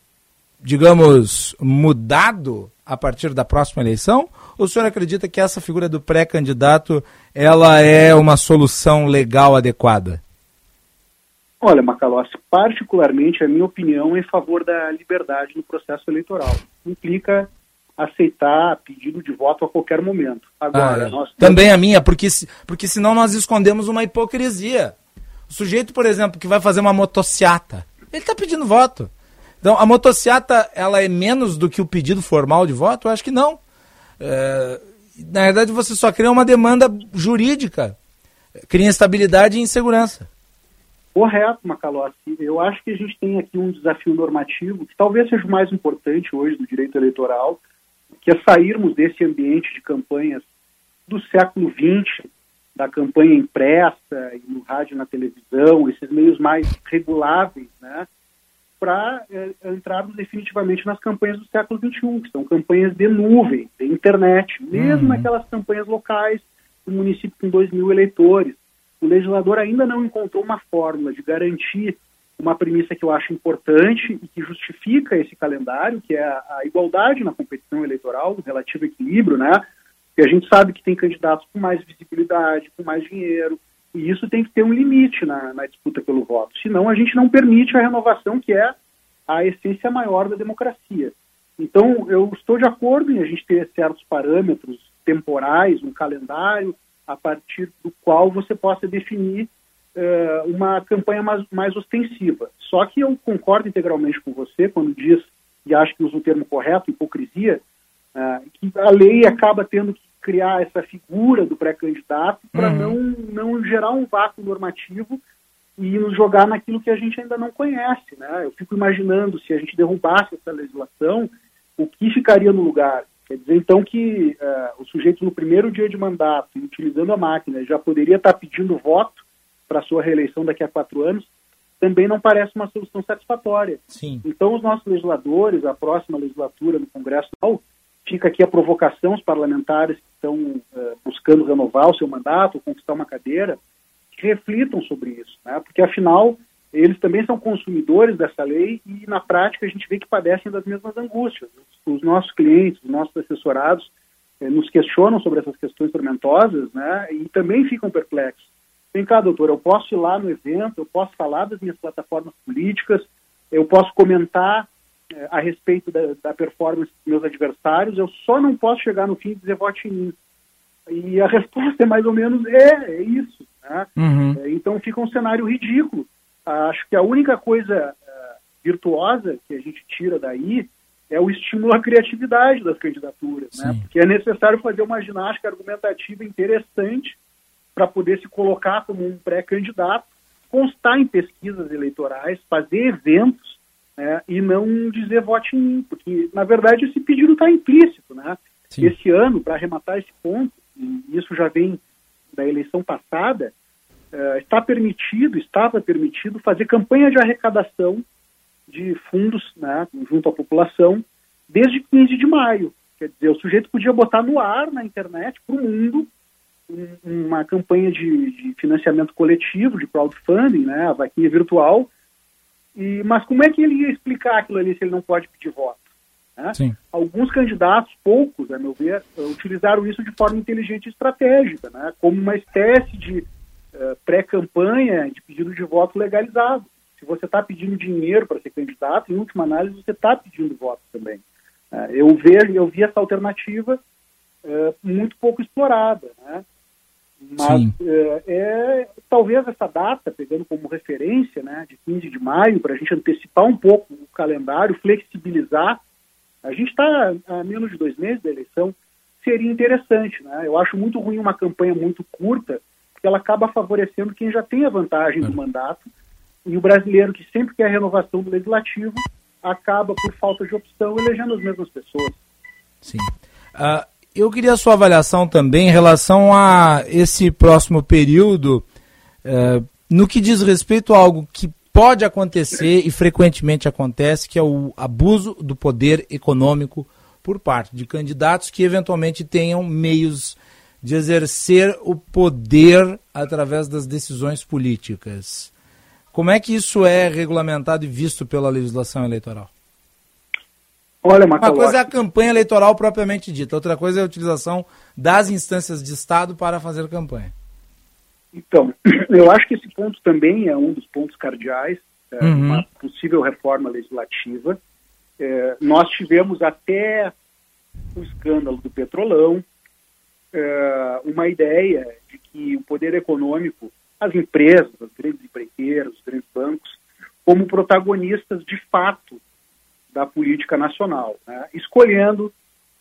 digamos, mudado a partir da próxima eleição? Ou o senhor acredita que essa figura do pré-candidato ela é uma solução legal adequada? Olha, Macalossi, particularmente a minha opinião é em favor da liberdade no processo eleitoral. Implica aceitar pedido de voto a qualquer momento. Agora, ah, nós... Também a minha, porque, porque senão nós escondemos uma hipocrisia. O sujeito, por exemplo, que vai fazer uma motociata, ele está pedindo voto. Então, a motociata, ela é menos do que o pedido formal de voto? Eu acho que não. É, na verdade, você só cria uma demanda jurídica. Cria instabilidade e insegurança. Correto, Macalossi. Eu acho que a gente tem aqui um desafio normativo que talvez seja o mais importante hoje do direito eleitoral, que é sairmos desse ambiente de campanhas do século XX, da campanha impressa e no rádio e na televisão, esses meios mais reguláveis, né, para é, entrarmos definitivamente nas campanhas do século XXI, que são campanhas de nuvem, de internet, mesmo uhum. aquelas campanhas locais, do município com 2 mil eleitores. O legislador ainda não encontrou uma fórmula de garantir uma premissa que eu acho importante e que justifica esse calendário, que é a, igualdade na competição eleitoral, o relativo equilíbrio, né? E a gente sabe que tem candidatos com mais visibilidade, com mais dinheiro, e isso tem que ter um limite na, na disputa pelo voto. Senão a gente não permite a renovação, que é a essência maior da democracia. Então, eu estou de acordo em a gente ter certos parâmetros temporais, um calendário, a partir do qual você possa definir uh, uma campanha mais, mais ostensiva. Só que eu concordo integralmente com você quando diz, e acho que usa o termo correto, hipocrisia, uh, que a lei acaba tendo que criar essa figura do pré-candidato para uhum. não, não gerar um vácuo normativo e nos jogar naquilo que a gente ainda não conhece. Né? Eu fico imaginando se a gente derrubasse essa legislação, o que ficaria no lugar. Quer dizer, então, que uh, o sujeito no primeiro dia de mandato, utilizando a máquina, já poderia estar pedindo voto para sua reeleição daqui a quatro anos, também não parece uma solução satisfatória. Sim. Então, os nossos legisladores, a próxima legislatura no Congresso, fica aqui a provocação aos parlamentares que estão uh, buscando renovar o seu mandato, conquistar uma cadeira, que reflitam sobre isso, né? porque afinal eles também são consumidores dessa lei e na prática a gente vê que padecem das mesmas angústias. Os nossos clientes, os nossos assessorados eh, nos questionam sobre essas questões tormentosas né? e também ficam perplexos. Vem cá, doutor, eu posso ir lá no evento, eu posso falar das minhas plataformas políticas, eu posso comentar é, a respeito da, da, performance dos meus adversários, eu só não posso chegar no fim e dizer vote em mim. E a resposta é mais ou menos é, é isso. Né? Uhum. É, então fica um cenário ridículo. Acho que a única coisa uh, virtuosa que a gente tira daí é o estímulo à criatividade das candidaturas, né? porque é necessário fazer uma ginástica argumentativa interessante para poder se colocar como um pré-candidato, constar em pesquisas eleitorais, fazer eventos né, e não dizer vote em mim, porque na verdade esse pedido está implícito. Né? Esse ano, para arrematar esse ponto, e isso já vem da eleição passada, uh, está permitido, estava permitido fazer campanha de arrecadação de fundos né, junto à população desde 15 de maio. Quer dizer, o sujeito podia botar no ar na internet para o mundo uma campanha de, de, financiamento coletivo, de crowdfunding, né, a vaquinha virtual. E, mas como é que ele ia explicar aquilo ali se ele não pode pedir voto? Né? Alguns candidatos, poucos, a meu ver, utilizaram isso de forma inteligente e estratégica, né, como uma espécie de uh, pré-campanha de pedido de voto legalizado. Se você está pedindo dinheiro para ser candidato, em última análise, você está pedindo voto também. Uh, eu, vejo, eu vi essa alternativa uh, muito pouco explorada. Né? Mas é, é, talvez essa data, pegando como referência, né, de 15 de maio, para a gente antecipar um pouco o calendário, flexibilizar, a gente está a menos de dois meses da eleição, seria interessante. Né? Eu acho muito ruim uma campanha muito curta, porque ela acaba favorecendo quem já tem a vantagem do mandato, e o brasileiro que sempre quer a renovação do legislativo acaba, por falta de opção, elegendo as mesmas pessoas. Sim. Uh, eu queria a sua avaliação também em relação a esse próximo período, é, no que diz respeito a algo que pode acontecer e frequentemente acontece, que é o abuso do poder econômico por parte de candidatos que eventualmente tenham meios de exercer o poder através das decisões políticas. Como é que isso é regulamentado e visto pela legislação eleitoral? Olha, Uma coisa é a campanha eleitoral propriamente dita, outra coisa é a utilização das instâncias de Estado para fazer campanha. Então, eu acho que esse ponto também é um dos pontos cardeais, é, Uhum. uma possível reforma legislativa. É, nós tivemos até o escândalo do petrolão é, uma ideia de que o poder econômico, as empresas, as grandes empreiteiras, os grandes bancos, como protagonistas de fato da política nacional, né? escolhendo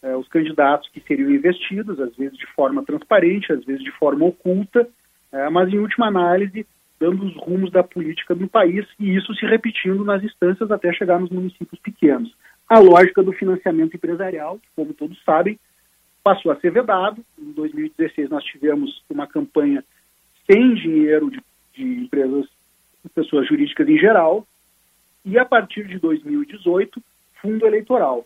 eh, os candidatos que seriam investidos, às vezes de forma transparente, às vezes de forma oculta, eh, mas em última análise dando os rumos da política no país e isso se repetindo nas instâncias até chegar nos municípios pequenos. A lógica do financiamento empresarial, como todos sabem, passou a ser vedado. Em 2016 nós tivemos uma campanha sem dinheiro de, de empresas, pessoas jurídicas em geral, e a partir de 2018, fundo eleitoral.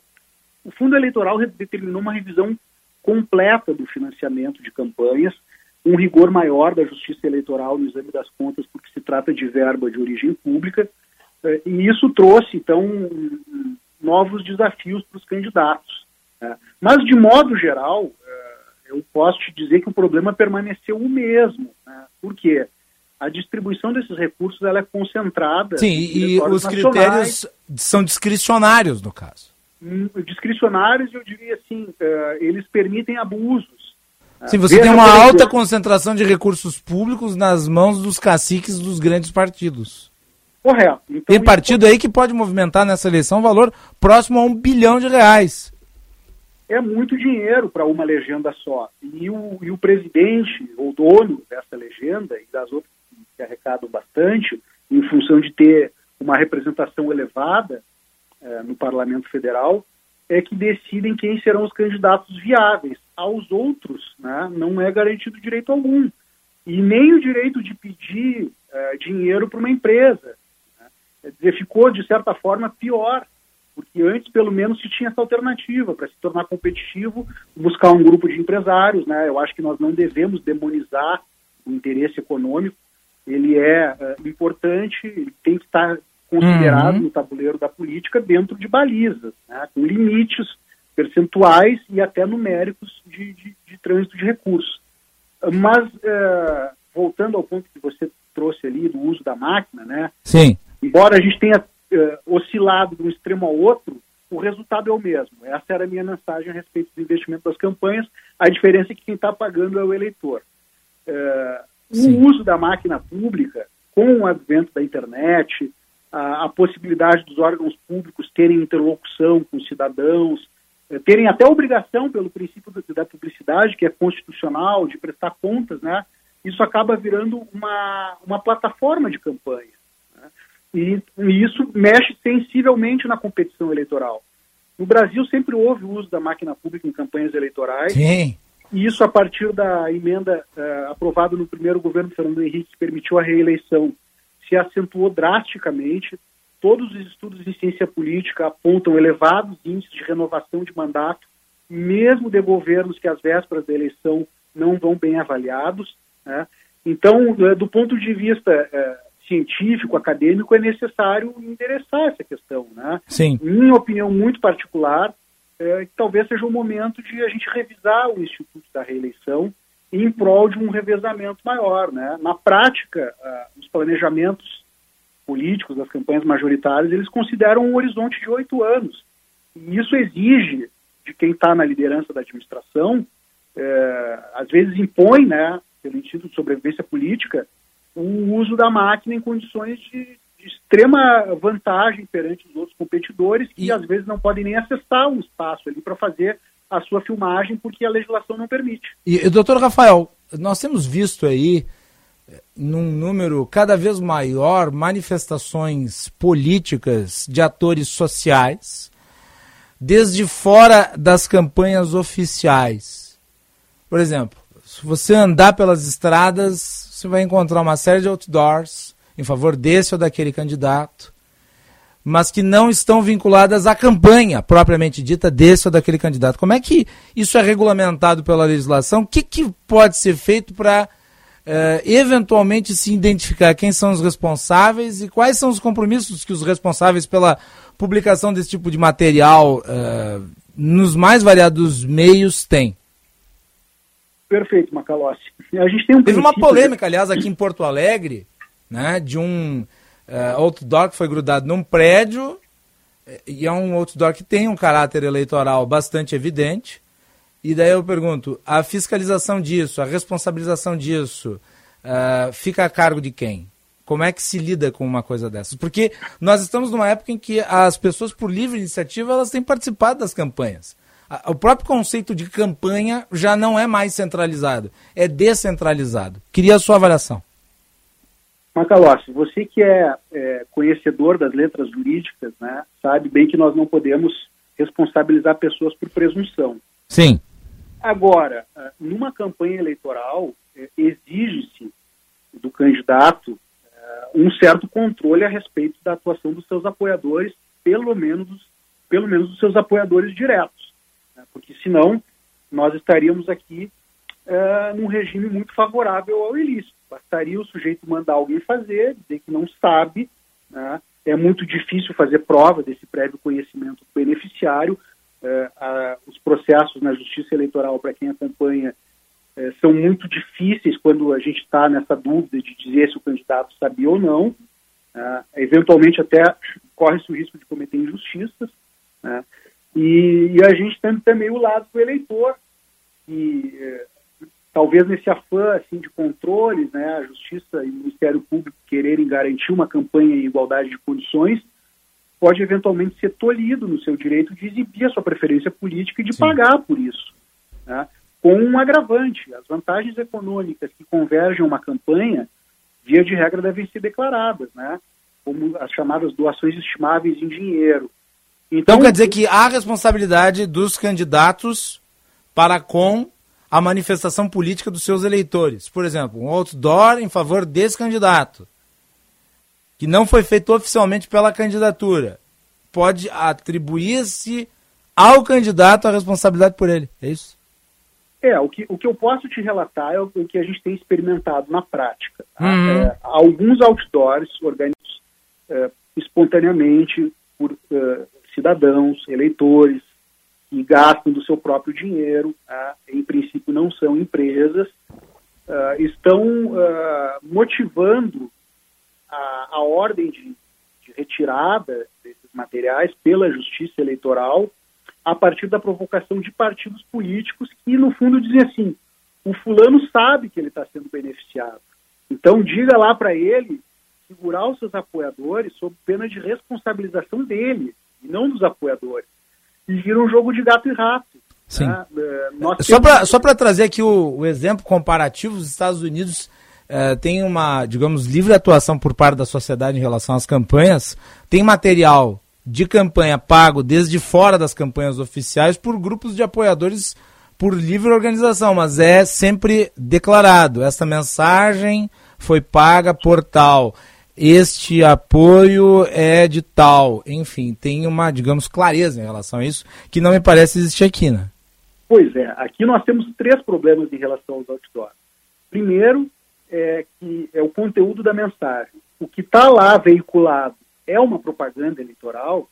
O fundo eleitoral determinou uma revisão completa do financiamento de campanhas, um rigor maior da justiça eleitoral no exame das contas, porque se trata de verba de origem pública, eh, e isso trouxe, então, novos desafios para os candidatos. Né? Mas, de modo geral, eh, eu posso te dizer que o problema permaneceu o mesmo. Né? Por quê? A distribuição desses recursos ela é concentrada. Sim, e os nacionais, critérios são discricionários, no caso. hum, discricionários, eu diria assim, eh, eles permitem abusos. Sim, você Veja, tem uma alta concentração de recursos públicos nas mãos dos caciques dos grandes partidos. Correto. Então, Tem partido aí que pode movimentar nessa eleição um valor próximo a um bilhão de reais. É muito dinheiro para uma legenda só. E o, e o presidente, ou dono dessa legenda, e das outras que arrecadam bastante, em função de ter uma representação elevada eh, no Parlamento Federal, é que decidem quem serão os candidatos viáveis. Aos outros, né, não é garantido direito algum. E nem o direito de pedir eh, dinheiro para uma empresa. né. Quer dizer, ficou, de certa forma, pior porque antes pelo menos se tinha essa alternativa para se tornar competitivo, buscar um grupo de empresários, né? Eu acho que nós não devemos demonizar o interesse econômico. Ele é eh, importante, ele tem que estar considerado Uhum. no tabuleiro da política dentro de balizas, né? com limites percentuais e até numéricos de, de, de trânsito de recursos. Mas eh, voltando ao ponto que você trouxe ali do uso da máquina, né? Sim. embora a gente tenha eh, oscilado de um extremo ao outro, o resultado é o mesmo. Essa era a minha mensagem a respeito do investimento das campanhas. A diferença é que quem está pagando é o eleitor. Eh, o uso da máquina pública, com o advento da internet, a, a possibilidade dos órgãos públicos terem interlocução com os cidadãos, eh, terem até obrigação pelo princípio da, da publicidade, que é constitucional, de prestar contas, né? Isso acaba virando uma, uma plataforma de campanha. E, e isso mexe sensivelmente na competição eleitoral. No Brasil sempre houve o uso da máquina pública em campanhas eleitorais. Sim. E isso a partir da emenda eh, aprovada no primeiro governo Fernando Henrique, que permitiu a reeleição, se acentuou drasticamente. Todos os estudos em ciência política apontam elevados índices de renovação de mandato, mesmo de governos que às vésperas da eleição não vão bem avaliados. né? Então, eh, do ponto de vista eh, científico, acadêmico, é necessário endereçar essa questão. Né? Sim. Minha opinião muito particular, é, talvez seja o momento de a gente revisar o Instituto da Reeleição em prol de um revezamento maior. Né? Na prática, ah, os planejamentos políticos das campanhas majoritárias, eles consideram um horizonte de oito anos. E isso exige de quem está na liderança da administração, é, às vezes impõe, né, pelo Instituto de Sobrevivência Política, o uso da máquina em condições de, de extrema vantagem perante os outros competidores que às vezes não podem nem acessar um espaço ali para fazer a sua filmagem porque a legislação não permite. E, e, doutor Rafael, nós temos visto aí, eh, num número cada vez maior, manifestações políticas de atores sociais, desde fora das campanhas oficiais. Por exemplo, se você andar pelas estradas, você vai encontrar uma série de outdoors em favor desse ou daquele candidato, mas que não estão vinculadas à campanha propriamente dita desse ou daquele candidato. Como é que isso é regulamentado pela legislação? O que, que pode ser feito para eh, eventualmente se identificar quem são os responsáveis e quais são os compromissos que os responsáveis pela publicação desse tipo de material eh, nos mais variados meios têm? Perfeito, Macalossi. A gente tem um Teve uma polêmica, aliás, aqui em Porto Alegre, né, de um uh, outdoor que foi grudado num prédio, e é um outdoor que tem um caráter eleitoral bastante evidente. E daí eu pergunto, a fiscalização disso, a responsabilização disso, uh, fica a cargo de quem? Como é que se lida com uma coisa dessas? Porque nós estamos numa época em que as pessoas, por livre iniciativa, elas têm participado das campanhas. O próprio conceito de campanha já não é mais centralizado, é descentralizado. Queria a sua avaliação. Macalossi, você que é, é, conhecedor das letras jurídicas, né, sabe bem que nós não podemos responsabilizar pessoas por presunção. Sim. Agora, ah, numa campanha eleitoral, é, exige-se do candidato é, um certo controle a respeito da atuação dos seus apoiadores, pelo menos, pelo menos dos seus apoiadores diretos né? porque senão nós estaríamos aqui uh, num regime muito favorável ao ilícito. Bastaria o sujeito mandar alguém fazer, dizer que não sabe, né? é muito difícil fazer prova desse prévio conhecimento do beneficiário. Uh, os processos na justiça eleitoral, para quem acompanha, uh, são muito difíceis quando a gente está nessa dúvida de dizer se o candidato sabia ou não. eventualmente, até corre-se o risco de cometer injustiças. E, e a gente tem também o lado do eleitor, que é, talvez nesse afã assim, de controles, né, a Justiça e o Ministério Público quererem garantir uma campanha em igualdade de condições, pode eventualmente ser tolhido no seu direito de exibir a sua preferência política e de Sim. pagar por isso. Né? Com um agravante, as vantagens econômicas que convergem a uma campanha, via de regra, devem ser declaradas, né? como as chamadas doações estimáveis em dinheiro, então, então quer dizer que há responsabilidade dos candidatos para com a manifestação política dos seus eleitores. Por exemplo, um outdoor em favor desse candidato, que não foi feito oficialmente pela candidatura, pode atribuir-se ao candidato a responsabilidade por ele. É isso? É, o que, o que eu posso te relatar é o, o que a gente tem experimentado na prática. Tá? Uhum. É, alguns outdoors organizados é, espontaneamente por uh, cidadãos, eleitores, que gastam do seu próprio dinheiro, tá? em princípio não são empresas, uh, estão uh, motivando a, a ordem de, de, retirada desses materiais pela justiça eleitoral a partir da provocação de partidos políticos que, no fundo, dizem assim: o fulano sabe que ele está sendo beneficiado. Então, diga lá para ele segurar os seus apoiadores sob pena de responsabilização dele e não dos apoiadores. E vira um jogo de gato e rato. Sim. Né? É, só para só trazer aqui o, o, exemplo comparativo, os Estados Unidos é, tem uma, digamos, livre atuação por parte da sociedade em relação às campanhas, tem material de campanha pago desde fora das campanhas oficiais por grupos de apoiadores por livre organização, mas é sempre declarado. Essa mensagem foi paga por tal este apoio é de tal. Enfim, tem uma, digamos, clareza em relação a isso, que não me parece existir aqui, né? Pois é, aqui nós temos três problemas em relação aos outdoors. Primeiro, é que é o conteúdo da mensagem. O que está lá veiculado é uma propaganda eleitoral,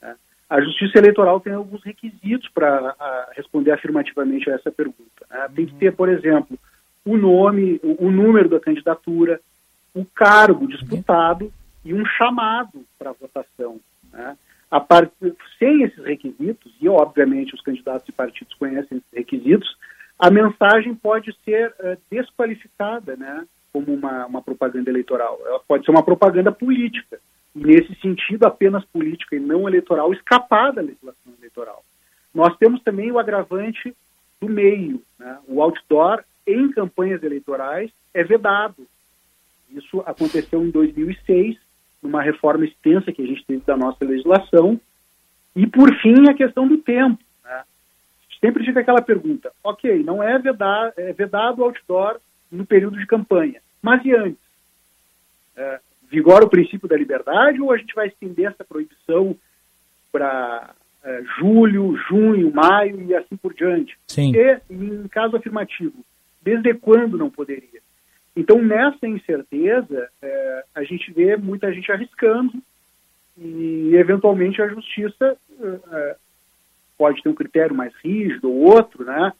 né? a Justiça Eleitoral tem alguns requisitos para responder afirmativamente a essa pergunta. Né? Tem que ter, por exemplo, o nome, o, o número da candidatura, o cargo disputado e um chamado para votação. Né? A part... Sem esses requisitos, e obviamente os candidatos e partidos conhecem esses requisitos, a mensagem pode ser uh, desqualificada né, como uma, uma propaganda eleitoral. Ela pode ser uma propaganda política. E, nesse sentido, apenas política e não eleitoral, escapar da legislação eleitoral. Nós temos também o agravante do meio. Né? O outdoor, em campanhas eleitorais, é vedado. Isso aconteceu em 2006, numa reforma extensa que a gente teve da nossa legislação. E, por fim, a questão do tempo. Né? Sempre fica aquela pergunta: ok, não é, vedar, é vedado o outdoor no período de campanha, mas e antes? É, vigora o princípio da liberdade ou a gente vai estender essa proibição para é, julho, junho, maio e assim por diante? Sim. E, em caso afirmativo, desde quando não poderia? Então, nessa incerteza, é, a gente vê muita gente arriscando e, eventualmente, a justiça é, é, pode ter um critério mais rígido ou outro, né?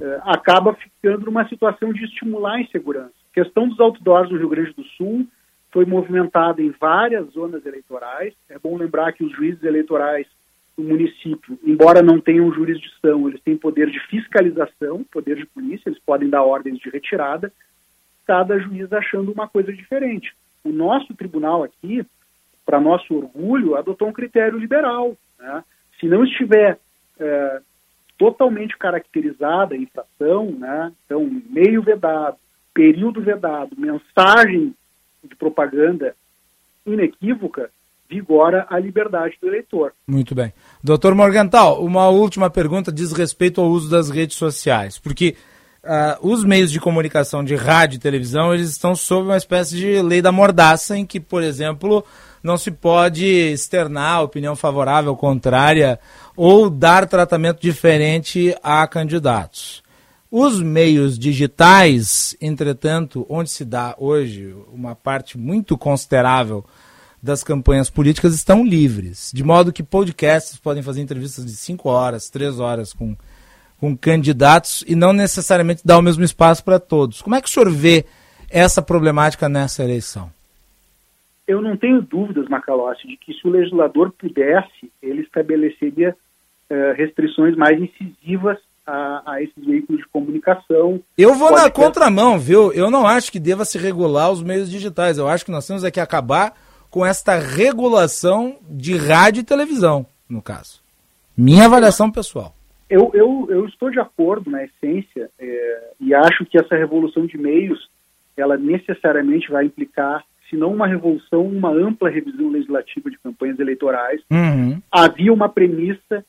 uh, acaba ficando numa situação de estimular a insegurança. A questão dos outdoors no Rio Grande do Sul foi movimentada em várias zonas eleitorais. É bom lembrar que os juízes eleitorais do município, embora não tenham jurisdição, eles têm poder de fiscalização, poder de polícia, eles podem dar ordens de retirada, cada juiz achando uma coisa diferente. O nosso tribunal aqui, para nosso orgulho, adotou um critério liberal. Né? Se não estiver é, totalmente caracterizada a infração, né? então meio vedado, período vedado, mensagem de propaganda inequívoca, vigora a liberdade do eleitor. Muito bem. Doutor Morgental, uma última pergunta diz respeito ao uso das redes sociais, porque uh, os meios de comunicação de rádio e televisão, eles estão sob uma espécie de lei da mordaça, em que, por exemplo, não se pode externar opinião favorável, contrária, ou dar tratamento diferente a candidatos. Os meios digitais, entretanto, onde se dá hoje uma parte muito considerável das campanhas políticas estão livres, de modo que podcasts podem fazer entrevistas de 5 horas, 3 horas com, com candidatos e não necessariamente dar o mesmo espaço para todos. Como é que o senhor vê essa problemática nessa eleição? Eu não tenho dúvidas, Macalossi, de que se o legislador pudesse, ele estabeleceria uh, restrições mais incisivas a, a, esses veículos de comunicação. Eu vou na ter... contramão, viu? Eu não acho que deva se regular os meios digitais. Eu acho que nós temos é que acabar com esta regulação de rádio e televisão, no caso. Minha avaliação pessoal. Eu, eu, eu estou de acordo na essência é, e acho que essa revolução de meios ela necessariamente vai implicar, se não uma revolução, uma ampla revisão legislativa de campanhas eleitorais. Uhum. Havia uma premissa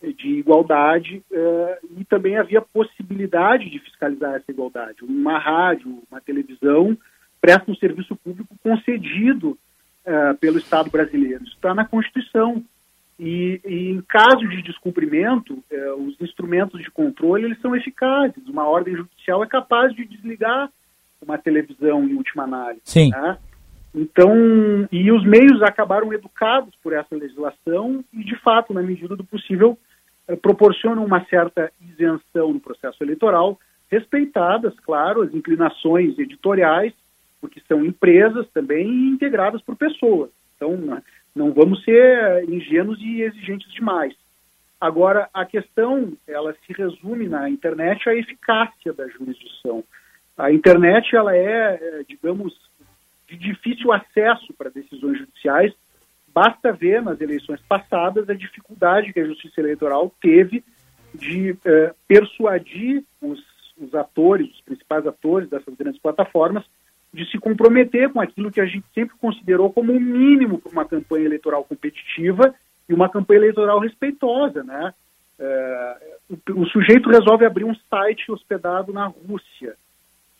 de igualdade uh, e também havia possibilidade de fiscalizar essa igualdade. Uma rádio, uma televisão presta um serviço público concedido uh, pelo Estado brasileiro. Isso está na Constituição. E, e, em caso de descumprimento, uh, os instrumentos de controle eles são eficazes. Uma ordem judicial é capaz de desligar uma televisão em última análise. Sim. Né? Então, e os meios acabaram educados por essa legislação e, de fato, na medida do possível, eh, proporcionam uma certa isenção no processo eleitoral, respeitadas, claro, as inclinações editoriais, porque são empresas também integradas por pessoas. Então, não vamos ser ingênuos e exigentes demais. Agora, a questão, ela se resume na internet à eficácia da jurisdição. A internet, ela é, é digamos, de difícil acesso para decisões judiciais, Basta ver nas eleições passadas a dificuldade que a Justiça Eleitoral teve de eh, persuadir os, os atores, os principais atores dessas grandes plataformas, de se comprometer com aquilo que a gente sempre considerou como o mínimo para uma campanha eleitoral competitiva e uma campanha eleitoral respeitosa, né? É, o, o, sujeito resolve abrir um site hospedado na Rússia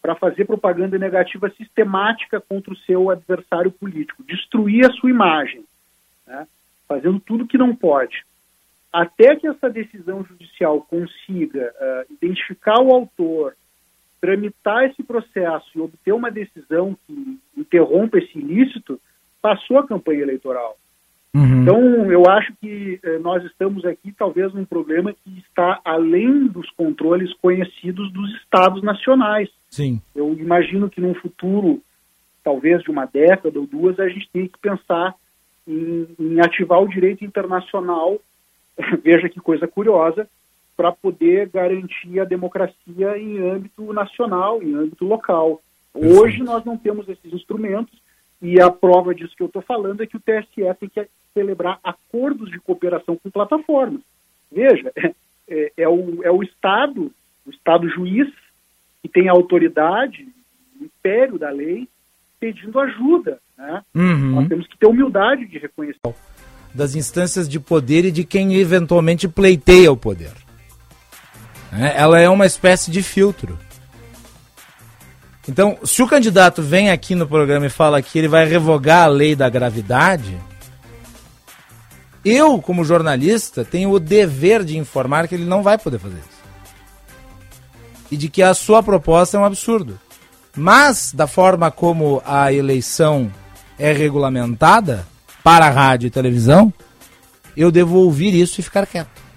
para fazer propaganda negativa sistemática contra o seu adversário político, destruir a sua imagem né, fazendo tudo que não pode. Até que essa decisão judicial consiga uh, identificar o autor, tramitar esse processo e obter uma decisão que interrompa esse ilícito, passou a campanha eleitoral. Uhum. Então, eu acho que eh, nós estamos aqui, talvez, num problema que está além dos controles conhecidos dos estados nacionais. Sim. Eu imagino que num futuro, talvez de uma década ou duas, a gente tem que pensar em, em ativar o direito internacional, veja que coisa curiosa, para poder garantir a democracia em âmbito nacional, em âmbito local. Hoje nós não temos esses instrumentos e a prova disso que eu estou falando é que o TSE tem que celebrar acordos de cooperação com plataformas. Veja, é, é, o, é o Estado, o Estado juiz, que tem a autoridade, o império da lei, pedindo ajuda. Né? Uhum. Nós temos que ter humildade de reconhecer. Das instâncias de poder e de quem eventualmente pleiteia o poder. É, ela é uma espécie de filtro. Então, se o candidato vem aqui no programa e fala que ele vai revogar a lei da gravidade, eu, como jornalista, tenho o dever de informar que ele não vai poder fazer isso. E de que a sua proposta é um absurdo. Mas, da forma como a eleição é regulamentada para rádio e televisão, eu devo ouvir isso e ficar quieto.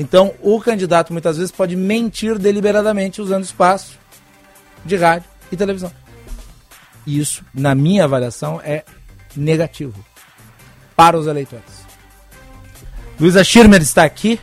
Então, o candidato muitas vezes pode mentir deliberadamente usando espaço de rádio e televisão. Isso, na minha avaliação, é negativo para os eleitores. Luísa Schirmer está aqui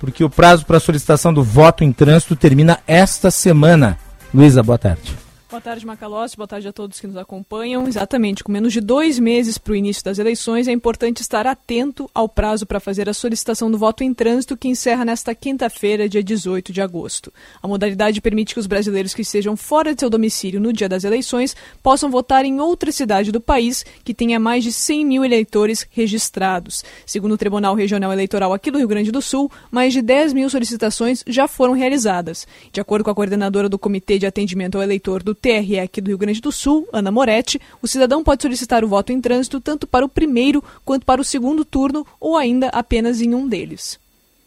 porque o prazo para solicitação do voto em trânsito termina esta semana. Luísa, boa tarde. Boa tarde, Macalossi. Boa tarde a todos que nos acompanham. Exatamente, com menos de dois meses para o início das eleições, é importante estar atento ao prazo para fazer a solicitação do voto em trânsito, que encerra nesta quinta-feira, dia 18 de agosto. A modalidade permite que os brasileiros que estejam fora de seu domicílio no dia das eleições possam votar em outra cidade do país que tenha mais de 100 mil eleitores registrados. Segundo o Tribunal Regional Eleitoral aqui do Rio Grande do Sul, mais de 10 mil solicitações já foram realizadas. De acordo com a coordenadora do Comitê de Atendimento ao Eleitor do TRE aqui do Rio Grande do Sul, Ana Moretti, o cidadão pode solicitar o voto em trânsito tanto para o primeiro quanto para o segundo turno ou ainda apenas em um deles.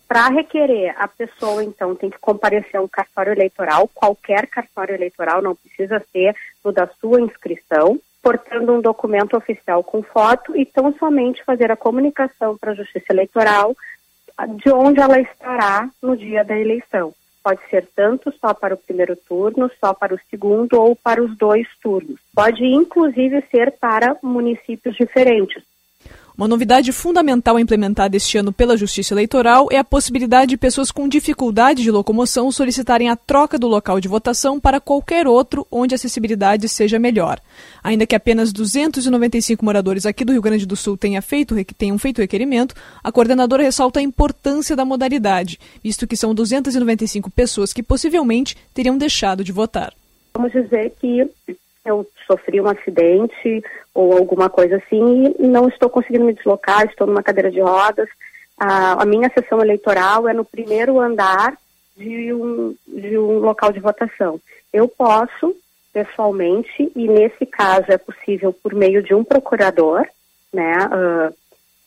Para requerer, a pessoa então tem que comparecer a um cartório eleitoral, qualquer cartório eleitoral, não precisa ser o da sua inscrição, portando um documento oficial com foto e tão somente fazer a comunicação para a Justiça Eleitoral de onde ela estará no dia da eleição. Pode ser tanto só para o primeiro turno, só para o segundo ou para os dois turnos. Pode inclusive ser para municípios diferentes. Uma novidade fundamental implementada este ano pela Justiça Eleitoral é a possibilidade de pessoas com dificuldade de locomoção solicitarem a troca do local de votação para qualquer outro onde a acessibilidade seja melhor. Ainda que apenas 295 moradores aqui do Rio Grande do Sul tenham feito, tenham feito requerimento, a coordenadora ressalta a importância da modalidade, visto que são 295 pessoas que possivelmente teriam deixado de votar. Vamos dizer que eu sofri um acidente ou alguma coisa assim e não estou conseguindo me deslocar, estou numa cadeira de rodas. A, a minha sessão eleitoral é no primeiro andar de um, de um local de votação. Eu posso, pessoalmente, e nesse caso é possível por meio de um procurador, né, uh,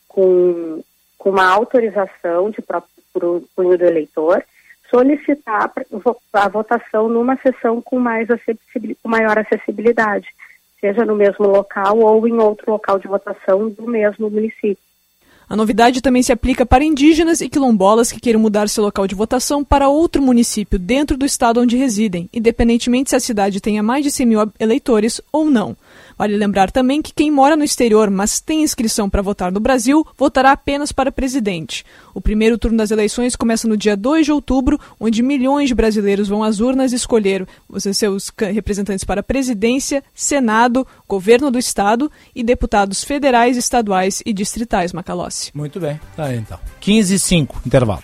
com, com uma autorização de próprio punho do eleitor, solicitar a votação numa sessão com, mais com maior acessibilidade, seja no mesmo local ou em outro local de votação do mesmo município. A novidade também se aplica para indígenas e quilombolas que queiram mudar seu local de votação para outro município dentro do estado onde residem, independentemente se a cidade tenha mais de 100 mil eleitores ou não. Vale lembrar também que quem mora no exterior, mas tem inscrição para votar no Brasil, votará apenas para presidente. O primeiro turno das eleições começa no dia 2 de outubro, onde milhões de brasileiros vão às urnas escolher seus representantes para presidência, Senado, governo do estado e deputados federais, estaduais e distritais, Macalossi. Muito bem, tá aí então. 15 e 5, intervalo.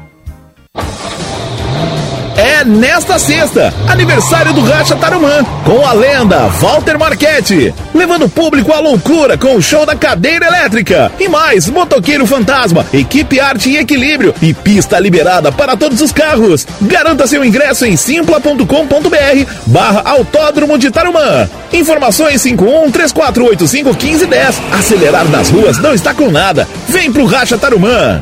Nesta sexta, aniversário do Racha Tarumã, com a lenda Walter Marchetti, levando o público à loucura com o show da cadeira elétrica. E mais, motoqueiro fantasma, equipe arte e equilíbrio e pista liberada para todos os carros. Garanta seu ingresso em simpla.com.br barra autódromo de Tarumã. Informações 51 3485 1510. Acelerar nas ruas não está com nada. Vem pro Racha Tarumã.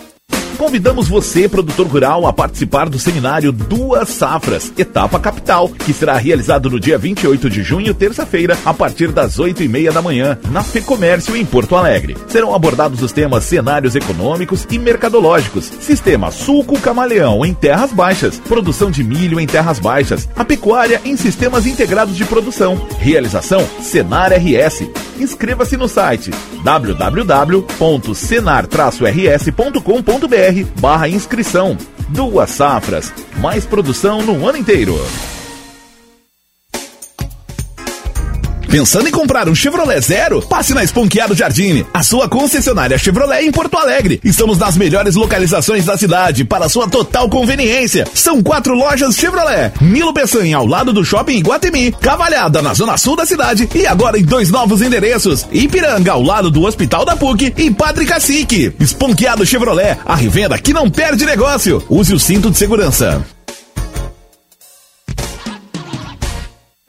Convidamos você, produtor rural, a participar do seminário Duas Safras, Etapa Capital, que será realizado no dia 28 de junho, terça-feira, a partir das 8 e meia da manhã, na FEComércio, em Porto Alegre. Serão abordados os temas cenários econômicos e mercadológicos, sistema sulco camaleão em terras baixas, produção de milho em terras baixas, a pecuária em sistemas integrados de produção, realização Senar RS. Inscreva-se no site www.senar-rs.com.br barra inscrição. Duas safras, mais produção no ano inteiro. Pensando em comprar um Chevrolet Zero? Passe na Esponqueado Jardine, a sua concessionária Chevrolet em Porto Alegre. Estamos nas melhores localizações da cidade para sua total conveniência. São quatro lojas Chevrolet: Nilo Peçanha ao lado do Shopping Iguatemi, Cavalhada na zona sul da cidade e agora em dois novos endereços: Ipiranga ao lado do Hospital da PUC e Padre Cacique. Esponqueado Chevrolet, a revenda que não perde negócio. Use o cinto de segurança.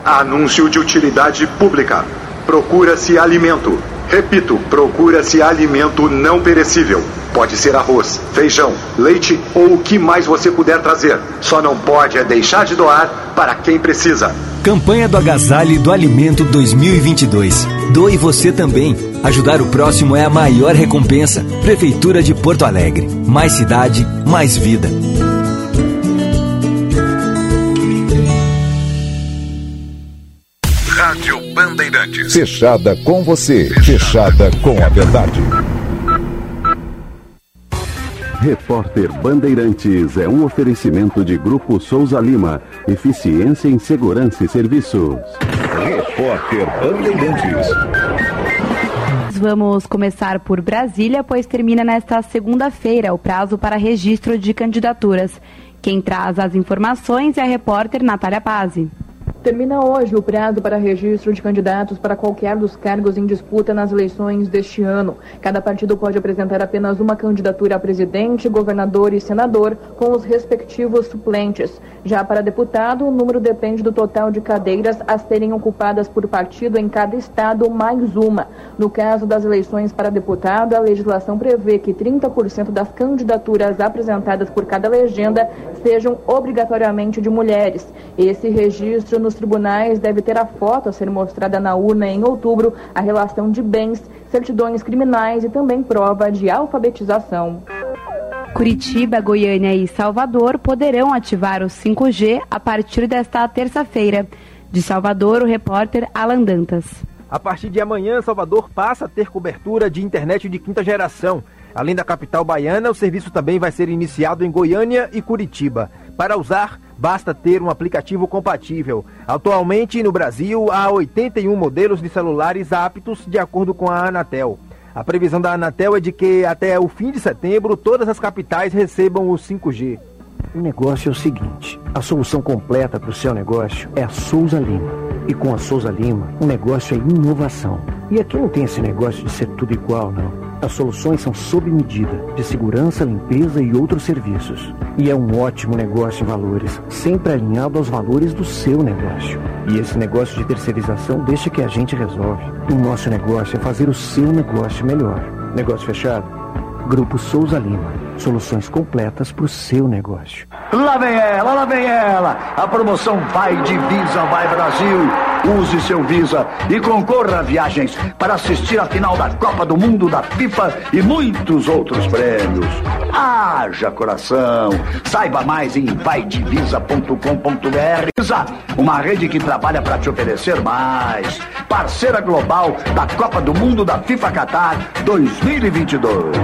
Anúncio de utilidade pública. Procura-se alimento. Repito, procura-se alimento não perecível. Pode ser arroz, feijão, leite ou o que mais você puder trazer. Só não pode é deixar de doar para quem precisa. Campanha do Agasalho e do Alimento 2022. Doe você também. Ajudar o próximo é a maior recompensa. Prefeitura de Porto Alegre. Mais cidade, mais vida. Bandeirantes. Fechada com você. Fechada com a verdade. Repórter Bandeirantes é um oferecimento de Grupo Souza Lima. Eficiência em Segurança e Serviços. Repórter Bandeirantes. Vamos começar por Brasília, pois termina nesta segunda-feira o prazo para registro de candidaturas. Quem traz as informações é a repórter Natália Pazzi. Termina hoje o prazo para registro de candidatos para qualquer dos cargos em disputa nas eleições deste ano. Cada partido pode apresentar apenas uma candidatura a presidente, governador e senador, com os respectivos suplentes. Já para deputado, o número depende do total de cadeiras a serem ocupadas por partido em cada estado, mais uma. No caso das eleições para deputado, a legislação prevê que 30% das candidaturas apresentadas por cada legenda sejam obrigatoriamente de mulheres. Esse registro nos tribunais deve ter a foto a ser mostrada na urna em outubro, a relação de bens, certidões criminais e também prova de alfabetização. Curitiba, Goiânia e Salvador poderão ativar o 5G a partir desta terça-feira. De Salvador, o repórter Alan Dantas. A partir de amanhã, Salvador passa a ter cobertura de internet de quinta geração. Além da capital baiana, o serviço também vai ser iniciado em Goiânia e Curitiba. Para usar, basta ter um aplicativo compatível. Atualmente, no Brasil, há 81 modelos de celulares aptos de acordo com a Anatel. A previsão da Anatel é de que até o fim de setembro todas as capitais recebam o 5G. O negócio é o seguinte: a solução completa para o seu negócio é a Souza Lima. E com a Souza Lima, o negócio é inovação. E aqui não tem esse negócio de ser tudo igual, não. As soluções são sob medida, de segurança, limpeza e outros serviços. E é um ótimo negócio em valores, sempre alinhado aos valores do seu negócio. E esse negócio de terceirização deixa que a gente resolve. O nosso negócio é fazer o seu negócio melhor. Negócio fechado? Grupo Souza Lima. Soluções completas para o seu negócio. Lá vem ela, lá vem ela. A promoção Vai de Visa Vai Brasil. Use seu Visa e concorra a viagens para assistir a final da Copa do Mundo da FIFA e muitos outros prêmios. Haja coração. Saiba mais em vaidevisa.com.br. Visa, uma rede que trabalha para te oferecer mais. Parceira global da Copa do Mundo da FIFA Qatar 2022.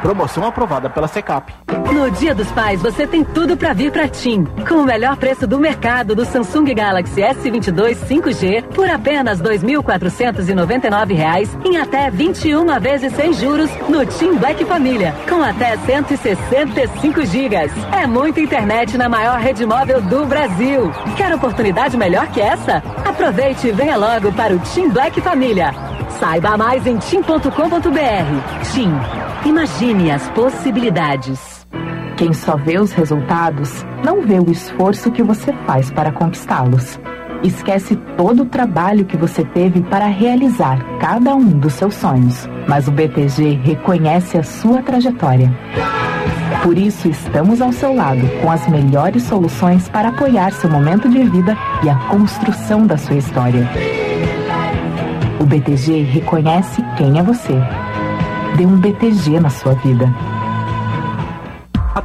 Promoção aprovada pela Secap. No Dia dos Pais, você tem tudo para vir para TIM. Com o melhor preço do mercado do Samsung Galaxy S22 5G por apenas R$ 2.499 em até 21 vezes sem juros no TIM Black Família, com até 165 gigas. É muita internet na maior rede móvel do Brasil. Quer oportunidade melhor que essa? Aproveite e venha logo para o TIM Black Família. Saiba mais em tim.com.br. TIM. Imagine as possibilidades. Quem só vê os resultados não vê o esforço que você faz para conquistá-los. Esquece todo o trabalho que você teve para realizar cada um dos seus sonhos, mas o BTG reconhece a sua trajetória. Por isso, estamos ao seu lado com as melhores soluções para apoiar seu momento de vida e a construção da sua história. O BTG reconhece quem é você. Dê um BTG na sua vida.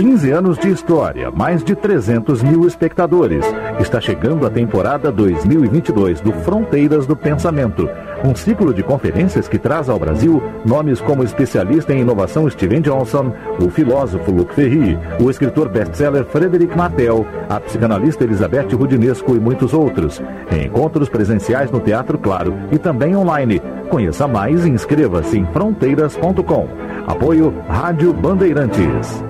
15 anos de história, mais de 300 mil espectadores. Está chegando a temporada 2022 do Fronteiras do Pensamento, um ciclo de conferências que traz ao Brasil nomes como especialista em inovação Steven Johnson, o filósofo Luc Ferry, o escritor best-seller Frederic Martel, a psicanalista Elizabeth Rudinesco e muitos outros. Encontros presenciais no Teatro Claro e também online. Conheça mais e inscreva-se em fronteiras.com. Apoio Rádio Bandeirantes.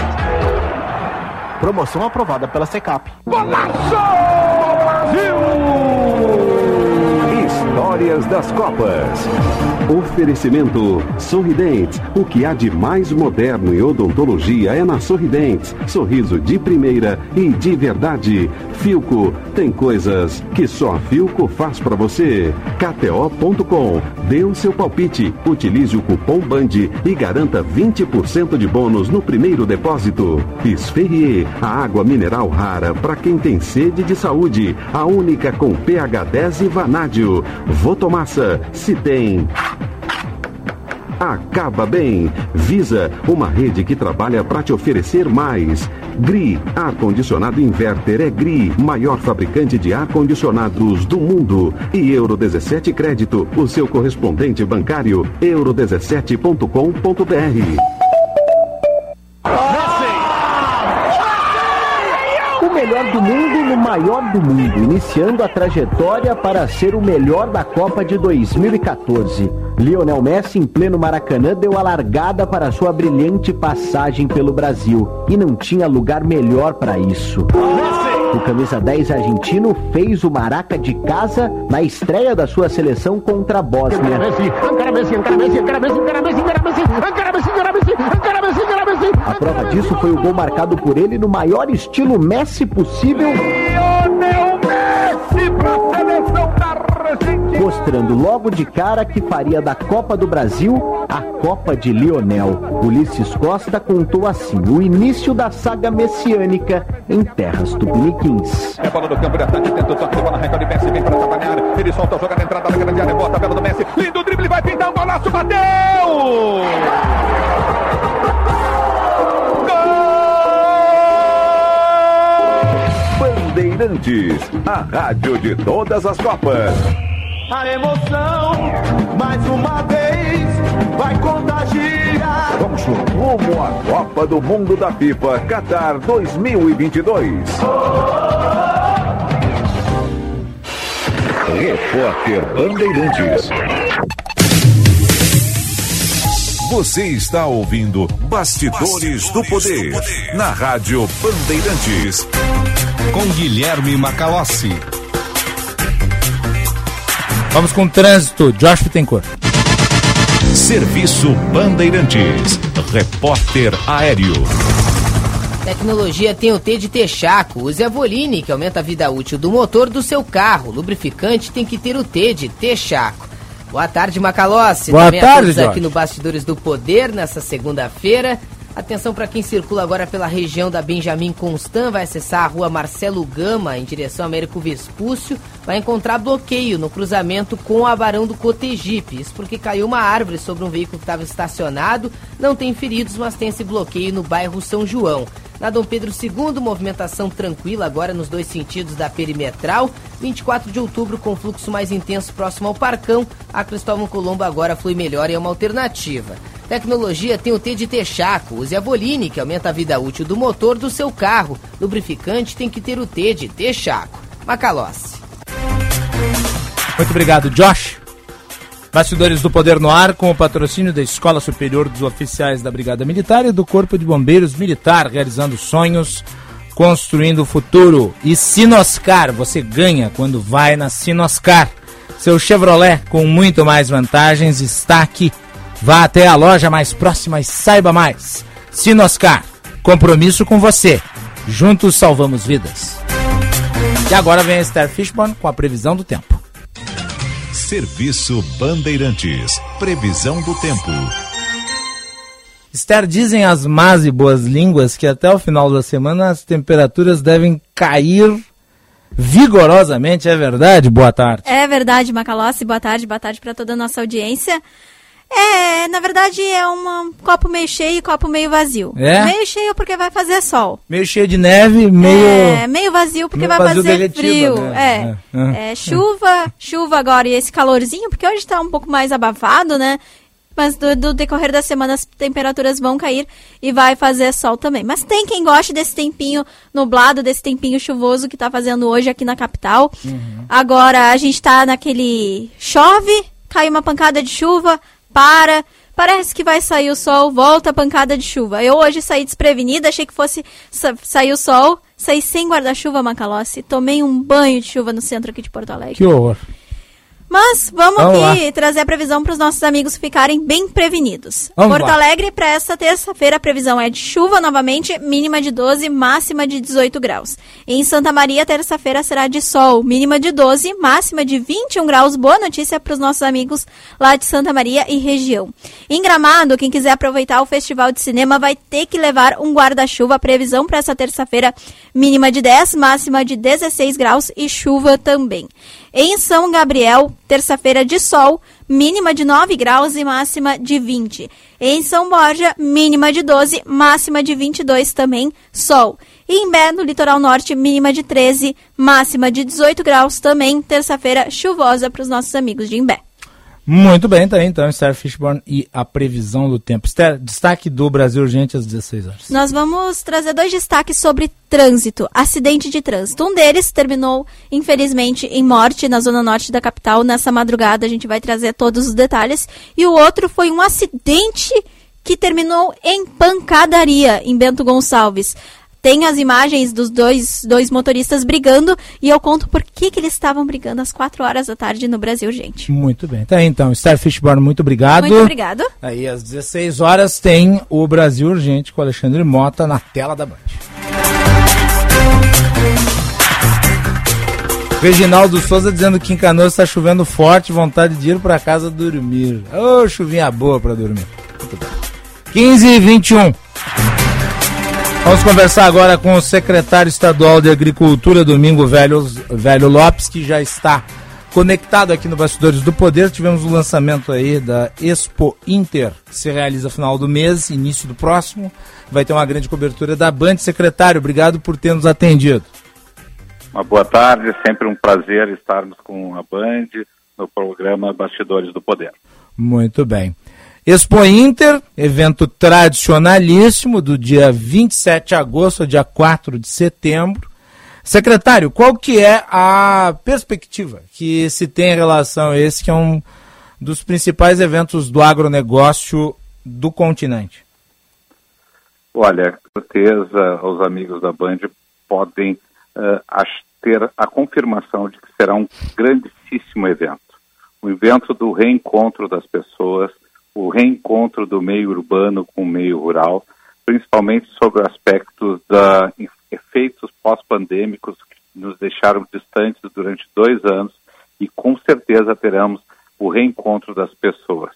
Promoção aprovada pela Secap. Histórias das Copas. Oferecimento Sorridentes. O que há de mais moderno em odontologia é na Sorridentes. Sorriso de primeira e de verdade. Filco. Tem coisas que só a Filco faz para você. KTO.com. Dê o seu palpite. Utilize o cupom BAND e garanta 20% de bônus no primeiro depósito. Esferrier. A água mineral rara para quem tem sede de saúde. A única com pH 10 e vanádio. Votomassa, se tem. Acaba bem. Visa, uma rede que trabalha para te oferecer mais. GRI, ar-condicionado inverter é GRI, maior fabricante de ar-condicionados do mundo. E Euro 17 Crédito, o seu correspondente bancário, euro17.com.br. O melhor do mundo maior do mundo, iniciando a trajetória para ser o melhor da Copa de 2014. Lionel Messi, em pleno Maracanã, deu a largada para sua brilhante passagem pelo Brasil. E não tinha lugar melhor para isso. O camisa 10 argentino fez o Maraca de casa na estreia da sua seleção contra a Bósnia. A prova disso foi o gol marcado por ele no maior estilo Messi possível. Mostrando logo de cara que faria da Copa do Brasil a Copa de Lionel. Ulisses Costa contou assim o início da saga messiânica em terras tupiniquins. É bola no campo de ataque, tenta o toque de bola, recorde Messi, vem para trabalhar. Ele solta a jogada na entrada da grande área, bota a bola do Messi. Lindo drible, vai pintar um golaço, bateu! Bandeirantes, a rádio de todas as Copas. A emoção, mais uma vez, vai contagiar. Vamos rumo à Copa do Mundo da FIFA Qatar 2022. Repórter Bandeirantes. Você está ouvindo Bastidores, do, Poder, na Rádio Bandeirantes. Com Guilherme Macalossi. Vamos com o trânsito. Josh Bittencourt. Serviço Bandeirantes. Repórter Aéreo. Tecnologia tem o T de Texaco. Use a Voline, que aumenta a vida útil do motor do seu carro. Lubrificante tem que ter o T de Texaco. Boa tarde, Macalossi. Boa Também a tarde, todos Jorge. aqui no Bastidores do Poder, nessa segunda-feira. Atenção para quem circula agora pela região da Benjamin Constant, vai acessar a rua Marcelo Gama em direção a Américo Vespúcio, vai encontrar bloqueio no cruzamento com a Barão do Cotegipe. Isso porque caiu uma árvore sobre um veículo que estava estacionado, não tem feridos, mas tem esse bloqueio no bairro São João. Na Dom Pedro II, movimentação tranquila agora nos dois sentidos da perimetral. 24 de outubro com fluxo mais intenso próximo ao Parcão. A Cristóvão Colombo agora flui melhor e é uma alternativa. Tecnologia tem o T de Texaco. Use a Voline, que aumenta a vida útil do motor do seu carro. Lubrificante tem que ter o T de Texaco. Macalossi. Muito obrigado, Josh. Bastidores do Poder no Ar, com o patrocínio da Escola Superior dos Oficiais da Brigada Militar e do Corpo de Bombeiros Militar, realizando sonhos, construindo o futuro. E Sinoscar, você ganha quando vai na Sinoscar. Seu Chevrolet com muito mais vantagens está aqui. Vá até a loja mais próxima e saiba mais. Sinoscar, compromisso com você. Juntos salvamos vidas. E agora vem a Esther Fishburne com a previsão do tempo. Serviço Bandeirantes. Previsão do tempo. Esther, dizem as más e boas línguas que até o final da semana as temperaturas devem cair vigorosamente, é verdade? Boa tarde. É verdade, Macalossi. Boa tarde, boa tarde para toda a nossa audiência. É, na verdade é um copo meio cheio e copo meio vazio. É? Meio cheio porque vai fazer sol. Meio cheio de neve, meio. É, meio vazio porque meio vai vazio fazer frio. né? É. É. É, chuva, chuva agora e esse calorzinho, porque hoje tá um pouco mais abafado, né? Mas do, do decorrer da semana as temperaturas vão cair e vai fazer sol também. Mas tem quem goste desse tempinho nublado, desse tempinho chuvoso que tá fazendo hoje aqui na capital. Agora a gente tá naquele chove, cai uma pancada de chuva, para, parece que vai sair o sol, volta a pancada de chuva. Eu hoje saí desprevenida, achei que fosse sa sair o sol, saí sem guarda-chuva, Macalossi, tomei um banho de chuva no centro aqui de Porto Alegre. Que horror. Mas vamos, Vamos aqui trazer a previsão para os nossos amigos ficarem bem prevenidos. Vamos Porto lá. Alegre, para essa terça-feira, a previsão é de chuva novamente, mínima de 12, máxima de 18 graus. Em Santa Maria, terça-feira será de sol, mínima de 12, máxima de 21 graus. Boa notícia para os nossos amigos lá de Santa Maria e região. Em Gramado, quem quiser aproveitar o festival de cinema vai ter que levar um guarda-chuva. Previsão para essa terça-feira, mínima de 10, máxima de 16 graus e chuva também. Em São Gabriel, terça-feira de sol, mínima de 9 graus e máxima de 20. Em São Borja, mínima de 12, máxima de 22 também, sol. E em Bé, no litoral norte, mínima de 13, máxima de 18 graus também, terça-feira chuvosa para os nossos amigos de Imbé. Muito bem, tá aí então, Esther Fishburne e a previsão do tempo. Esther, destaque do Brasil Urgente às 16 horas. Nós vamos trazer dois destaques sobre trânsito, acidente de trânsito. Um deles terminou, infelizmente, em morte na zona norte da capital. Nessa madrugada a gente vai trazer todos os detalhes. E o outro foi um acidente que terminou em pancadaria em Bento Gonçalves. Tem as imagens dos dois, dois motoristas brigando e eu conto por que, que eles estavam brigando às 4 horas da tarde no Brasil, gente. Muito bem, tá aí então. Esther Fishburne, muito obrigado. Muito obrigado. Aí às 16 horas tem o Brasil Urgente com Alexandre Mota na tela da Band. Reginaldo Souza dizendo que em Canoas está chovendo forte, vontade de ir para casa dormir. Ô, chuvinha boa para dormir. Muito bem. 15 e 21. Vamos conversar agora com o secretário estadual de Agricultura, Domingo Velho, Velho Lopes, que já está conectado aqui no Bastidores do Poder. Tivemos o lançamento aí da Expo Inter, que se realiza final do mês, início do próximo. Vai ter uma grande cobertura da Band. Secretário, obrigado por ter nos atendido. Uma boa tarde, é sempre um prazer estarmos com a Band no programa Bastidores do Poder. Muito bem. Expo Inter, evento tradicionalíssimo do dia 27 de agosto ao dia 4 de setembro. Secretário, qual que é a perspectiva que se tem em relação a esse, que é um dos principais eventos do agronegócio do continente? Olha, com certeza os amigos da Band podem uh, ter a confirmação de que será um grandíssimo evento. O evento do reencontro das pessoas, o reencontro do meio urbano com o meio rural, principalmente sobre aspectos da efeitos pós-pandêmicos que nos deixaram distantes durante dois anos e com certeza teremos o reencontro das pessoas.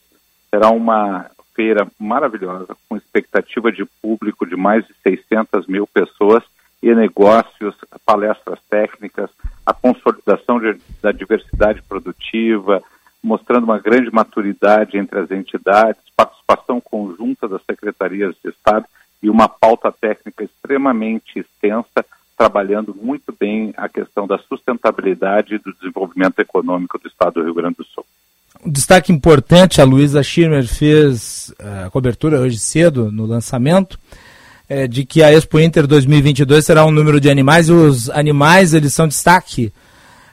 Será uma feira maravilhosa, com expectativa de público de mais de 600 mil pessoas e negócios, palestras técnicas, a consolidação de, da diversidade produtiva, mostrando uma grande maturidade entre as entidades, participação conjunta das secretarias de Estado e uma pauta técnica extremamente extensa, trabalhando muito bem a questão da sustentabilidade e do desenvolvimento econômico do Estado do Rio Grande do Sul. Um destaque importante, a Luísa Schirmer fez eh, a cobertura hoje cedo no lançamento, é, de que a Expo Inter 2022 será um número de animais e os animais eles são destaque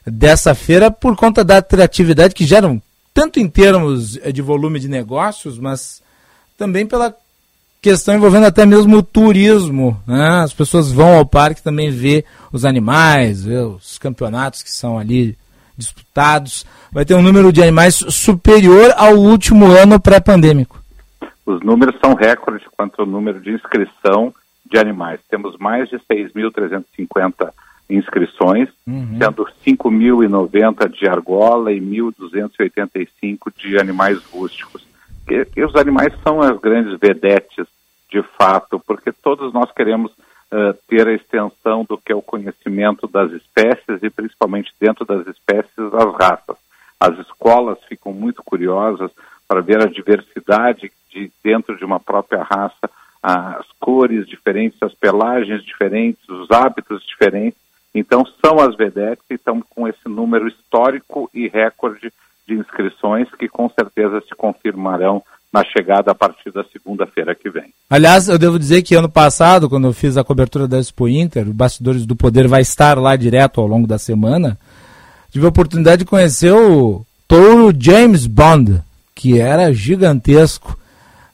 dessa feira por conta da atratividade que geram tanto em termos eh, de volume de negócios, mas também pela questão envolvendo até mesmo o turismo. Né? As pessoas vão ao parque também ver os animais, ver os campeonatos que são ali disputados. Vai ter um número de animais superior ao último ano pré-pandêmico. Os números são recordes quanto ao número de inscrição de animais. Temos mais de 6.350 inscrições, uhum. sendo 5.090 de argola e 1.285 de animais rústicos. E, e, os animais são as grandes vedetes, de fato, porque todos nós queremos uh, ter a extensão do que é o conhecimento das espécies e principalmente dentro das espécies as raças. As escolas ficam muito curiosas para ver a diversidade de dentro de uma própria raça, as cores diferentes, as pelagens diferentes, os hábitos diferentes. Então, são as vedetes e estão com esse número histórico e recorde de inscrições que com certeza se confirmarão na chegada a partir da segunda-feira que vem. Aliás, eu devo dizer que ano passado, quando eu fiz a cobertura da Expo Inter, o Bastidores do Poder vai estar lá direto ao longo da semana, tive a oportunidade de conhecer o touro James Bond, que era gigantesco.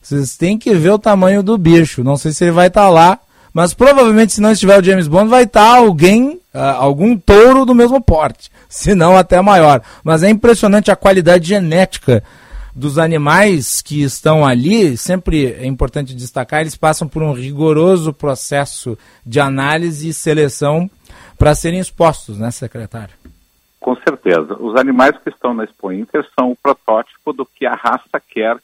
Vocês têm que ver o tamanho do bicho. Não sei se ele vai estar lá, mas provavelmente se não estiver o James Bond, vai estar alguém, uh, algum touro do mesmo porte, se não até maior. Mas é impressionante a qualidade genética dos animais que estão ali. Sempre é importante destacar, eles passam por um rigoroso processo de análise e seleção para serem expostos, né, secretário? Com certeza. Os animais que estão na Expo Inter são o protótipo do que a raça quer,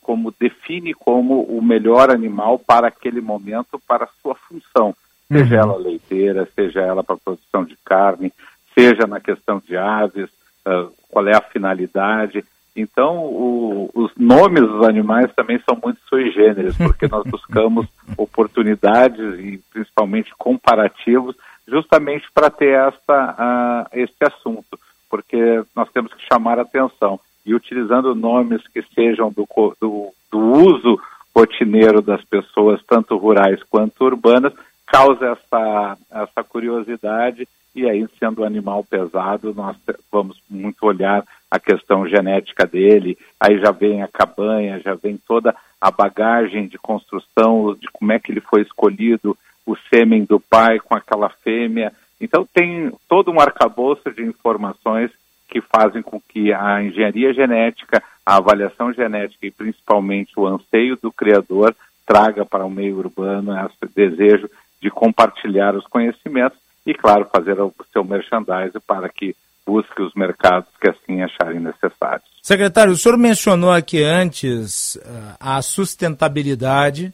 como define como o melhor animal para aquele momento, para a sua função. Seja uhum. ela leiteira, seja ela para produção de carne, seja na questão de aves, uh, qual é a finalidade. Então, o, os nomes dos animais também são muito sui generis, porque nós buscamos oportunidades e principalmente comparativos justamente para ter esta, uh, este assunto, porque nós temos que chamar atenção. E utilizando nomes que sejam do, do, do uso rotineiro das pessoas, tanto rurais quanto urbanas, causa essa, essa curiosidade e aí, sendo um animal pesado, nós vamos muito olhar a questão genética dele, aí já vem a cabanha, já vem toda a bagagem de construção, de como é que ele foi escolhido, o sêmen do pai com aquela fêmea. Então tem todo um arcabouço de informações que fazem com que a engenharia genética, a avaliação genética e principalmente o anseio do criador traga para o meio urbano esse desejo de compartilhar os conhecimentos e, claro, fazer o seu merchandising para que busque os mercados que assim acharem necessários. Secretário, o senhor mencionou aqui antes uh, a sustentabilidade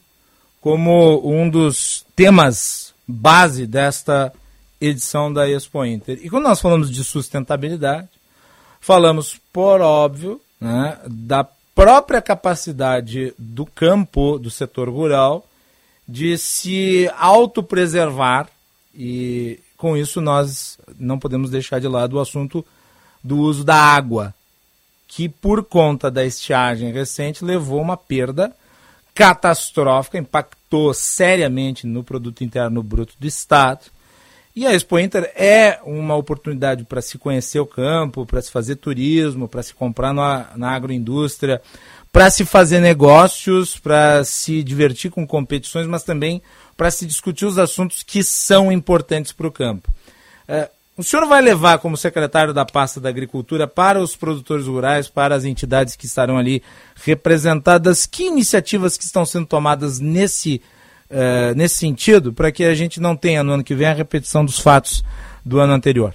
como um dos temas base desta edição da Expo Inter. E quando nós falamos de sustentabilidade, falamos, por óbvio, né, da própria capacidade do campo, do setor rural, de se autopreservar e com isso nós não podemos deixar de lado o assunto do uso da água, que por conta da estiagem recente levou uma perda catastrófica, impactou seriamente no produto interno bruto do estado. E a Expo Inter é uma oportunidade para se conhecer o campo, para se fazer turismo, para se comprar na, na agroindústria, para se fazer negócios, para se divertir com competições, mas também para se discutir os assuntos que são importantes para o campo. É, o senhor vai levar, como secretário da pasta da Agricultura, para os produtores rurais, para as entidades que estarão ali representadas, que iniciativas que estão sendo tomadas nesse, uh, nesse sentido, para que a gente não tenha no ano que vem a repetição dos fatos do ano anterior?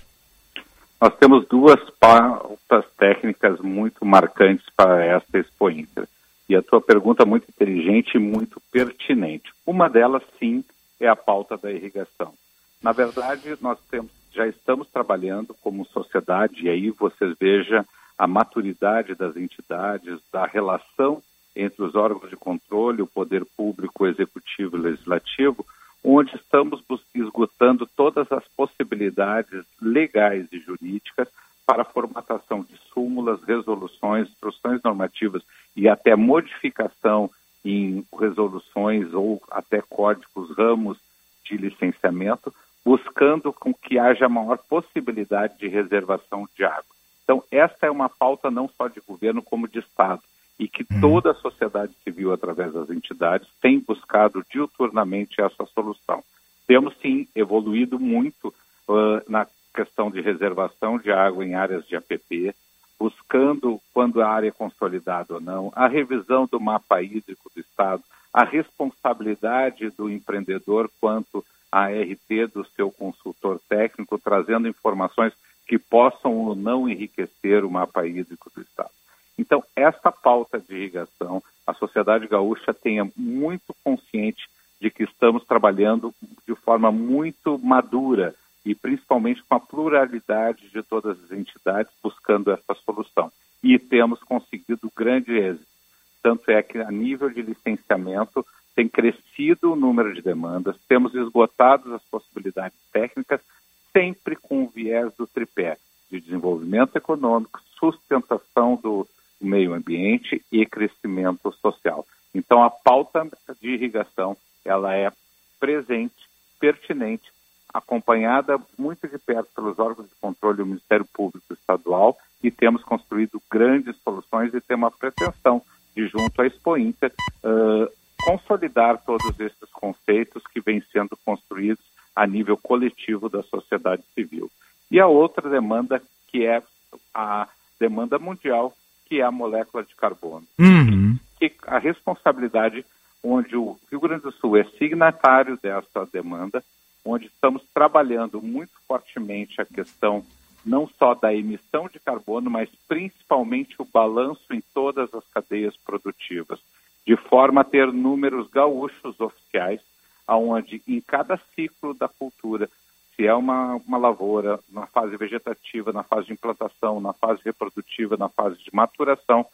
Nós temos duas pautas técnicas muito marcantes para esta Expo Inter. E a tua pergunta é muito inteligente e muito pertinente. Uma delas, sim, é a pauta da irrigação. Na verdade, nós temos já estamos trabalhando como sociedade, e aí vocês vejam a maturidade das entidades, da relação entre os órgãos de controle, o poder público, o executivo e legislativo, onde estamos esgotando todas as possibilidades legais e jurídicas para a formatação de súmulas, resoluções, instruções normativas e até modificação em resoluções ou até códigos ramos de licenciamento buscando com que haja maior possibilidade de reservação de água. Então, esta é uma pauta não só de governo, como de Estado, e que hum. toda a sociedade civil, através das entidades, tem buscado diuturnamente essa solução. Temos, sim, evoluído muito uh, na questão de reservação de água em áreas de APP, buscando, quando a área é consolidada ou não, a revisão do mapa hídrico do Estado, a responsabilidade do empreendedor quanto a RT do seu consultor técnico, trazendo informações que possam ou não enriquecer o mapa hídrico do Estado. Então, essa pauta de irrigação, a sociedade gaúcha tenha muito consciente de que estamos trabalhando de forma muito madura e principalmente com a pluralidade de todas as entidades buscando essa solução. E temos conseguido grande êxito. Tanto é que, a nível de licenciamento, tem crescido o número de demandas, temos esgotado as possibilidades técnicas, sempre com o viés do tripé de desenvolvimento econômico, sustentação do meio ambiente e crescimento social. Então, a pauta de irrigação ela é presente, pertinente, acompanhada muito de perto pelos órgãos de controle do Ministério Público Estadual e temos construído grandes soluções e temos uma pretensão de, junto à Expo Inter, uh, consolidar todos esses conceitos que vêm sendo construídos a nível coletivo da sociedade civil. E a outra demanda, que é a demanda mundial, que é a molécula de carbono. Uhum. Que a responsabilidade, onde o Rio Grande do Sul é signatário dessa demanda, onde estamos trabalhando muito fortemente a questão não só da emissão de carbono, mas principalmente o balanço em todas as cadeias produtivas de forma a ter números gaúchos oficiais, aonde em cada ciclo da cultura, se é uma, uma lavoura, na fase vegetativa, na fase de implantação, na fase reprodutiva, na fase de maturação,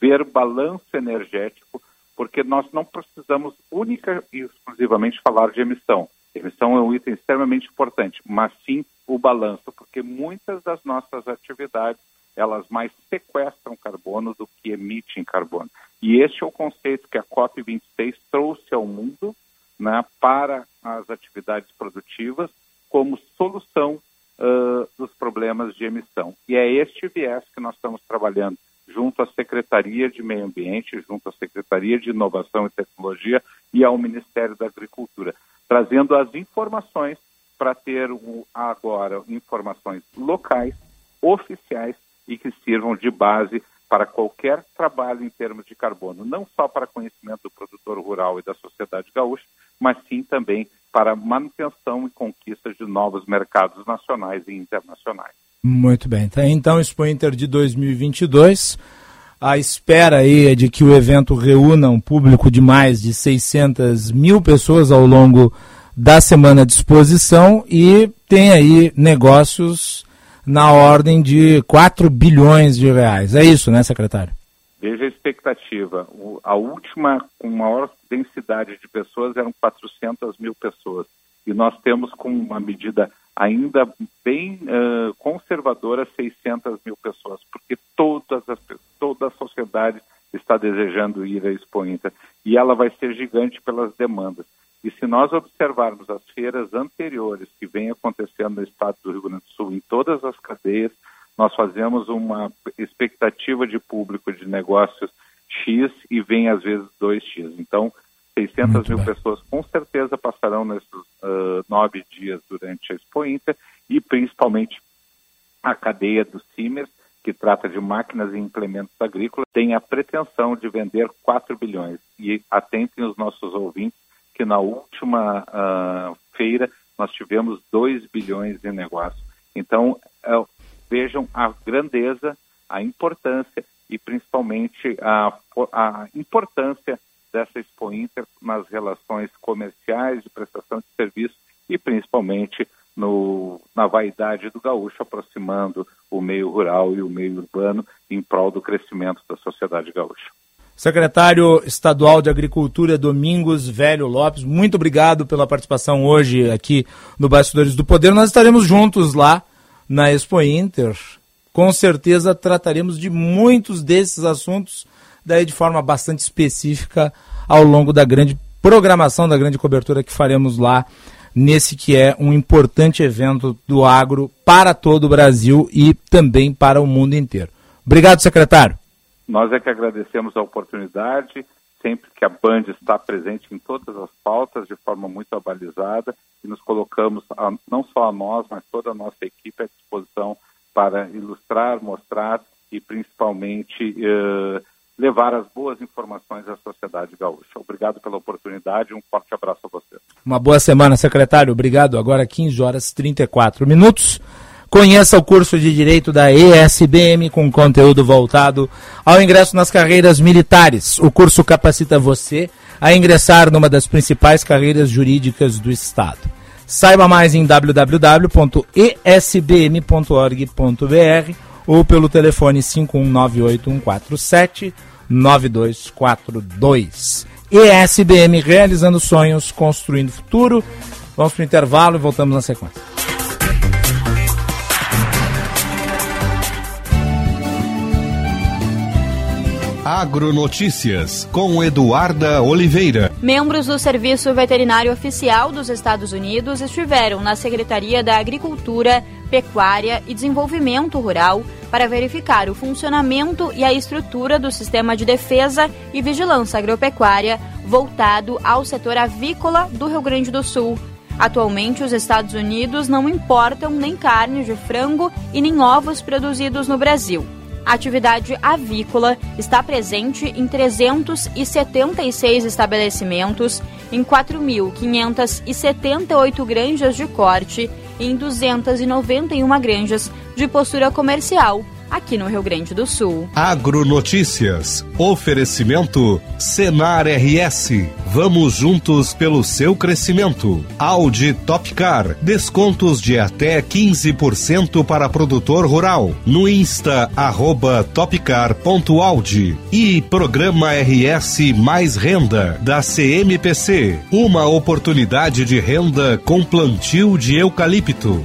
ver balanço energético, porque nós não precisamos única e exclusivamente falar de emissão. Emissão é um item extremamente importante, mas sim o balanço, porque muitas das nossas atividades elas mais sequestram carbono do que emitem carbono. E este é o conceito que a COP26 trouxe ao mundo né, para as atividades produtivas como solução uh, dos problemas de emissão. E é este viés que nós estamos trabalhando junto à Secretaria de Meio Ambiente, junto à Secretaria de Inovação e Tecnologia e ao Ministério da Agricultura, trazendo as informações para ter agora informações locais, oficiais e que sirvam de base para qualquer trabalho em termos de carbono, não só para conhecimento do produtor rural e da sociedade gaúcha, mas sim também para manutenção e conquista de novos mercados nacionais e internacionais. Muito bem. Tá, então, Expo Inter de 2022. A espera aí é de que o evento reúna um público de mais de 600 mil pessoas ao longo da semana de exposição e tem aí negócios na ordem de 4 bilhões de reais. É isso, né, secretário? Veja a expectativa. O, a última com maior densidade de pessoas eram 400 mil pessoas. E nós temos com uma medida ainda bem uh, conservadora 600 mil pessoas, porque todas as, toda a sociedade está desejando ir à Expo Inter. E ela vai ser gigante pelas demandas. E se nós observarmos as feiras anteriores que vem acontecendo no estado do Rio Grande do Sul, em todas as cadeias, nós fazemos uma expectativa de público de negócios X e vem às vezes 2X. Então, 600 Muito mil bem. pessoas com certeza passarão nesses ah, nove dias durante a Expo Inter e principalmente a cadeia do Simers, que trata de máquinas e implementos agrícolas, tem a pretensão de vender 4 bilhões. E atentem os nossos ouvintes que na última ah, feira nós tivemos 2 bilhões de negócio. Então, eh, vejam a grandeza, a importância e principalmente a, a importância dessa Expo Inter nas relações comerciais, de prestação de serviço e principalmente no, na vaidade do gaúcho, aproximando o meio rural e o meio urbano em prol do crescimento da sociedade gaúcha. Secretário Estadual de Agricultura Domingos Velho Lopes, muito obrigado pela participação hoje aqui no Bastidores do Poder. Nós estaremos juntos lá na Expo Inter. Com certeza trataremos de muitos desses assuntos, daí de forma bastante específica ao longo da grande programação, da grande cobertura que faremos lá nesse que é um importante evento do agro para todo o Brasil e também para o mundo inteiro. Obrigado, secretário. Nós é que agradecemos a oportunidade, sempre que a Band está presente em todas as pautas de forma muito abalizada e nos colocamos, a- não só a nós, mas toda a nossa equipe à disposição para ilustrar, mostrar e principalmente eh, levar as boas informações à sociedade gaúcha. Obrigado pela oportunidade, um forte abraço a você. Uma boa semana, secretário. Obrigado. Agora 15 horas e 34 minutos. Conheça o curso de Direito da ESBM com conteúdo voltado ao ingresso nas carreiras militares. O curso capacita você a ingressar numa das principais carreiras jurídicas do Estado. Saiba mais em www.esbm.org.br ou pelo telefone 5198147 9242. ESBM realizando sonhos, construindo futuro. Vamos para o intervalo e voltamos na sequência. Agronotícias com Eduarda Oliveira. Membros do Serviço Veterinário Oficial dos Estados Unidos estiveram na Secretaria da Agricultura, Pecuária e Desenvolvimento Rural para verificar o funcionamento e a estrutura do sistema de defesa e vigilância agropecuária voltado ao setor avícola do Rio Grande do Sul. Atualmente, os Estados Unidos não importam nem carne de frango e nem ovos produzidos no Brasil. A atividade avícola está presente em 376 estabelecimentos, em 4.578 granjas de corte e em 291 granjas de postura comercial aqui no Rio Grande do Sul. Agronotícias. Oferecimento Senar RS. Vamos juntos pelo seu crescimento. Audi Topcar. Descontos de até 15% para produtor rural. No Insta, arroba topcar.audi. E Programa RS Mais Renda, da CMPC. Uma oportunidade de renda com plantio de eucalipto.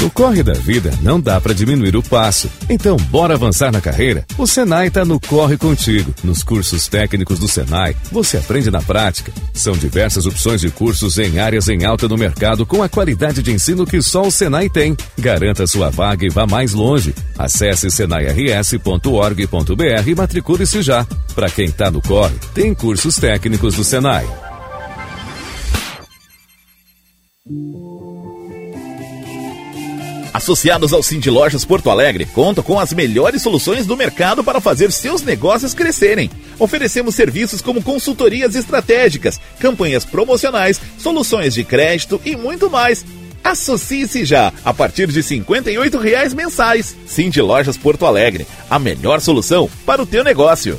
No corre da vida não dá para diminuir o passo. Então, bora avançar na carreira? O Senai está no Corre Contigo. Nos cursos técnicos do Senai, você aprende na prática. São diversas opções de cursos em áreas em alta no mercado com a qualidade de ensino que só o Senai tem. Garanta sua vaga e vá mais longe. Acesse senairs.org.br e matricule-se já. Para quem está no corre, tem cursos técnicos do Senai. Associados ao Cindy Lojas Porto Alegre, contam com as melhores soluções do mercado para fazer seus negócios crescerem. Oferecemos serviços como consultorias estratégicas, campanhas promocionais, soluções de crédito e muito mais. Associe-se já a partir de 58 reais mensais. Cindy Lojas Porto Alegre, a melhor solução para o teu negócio.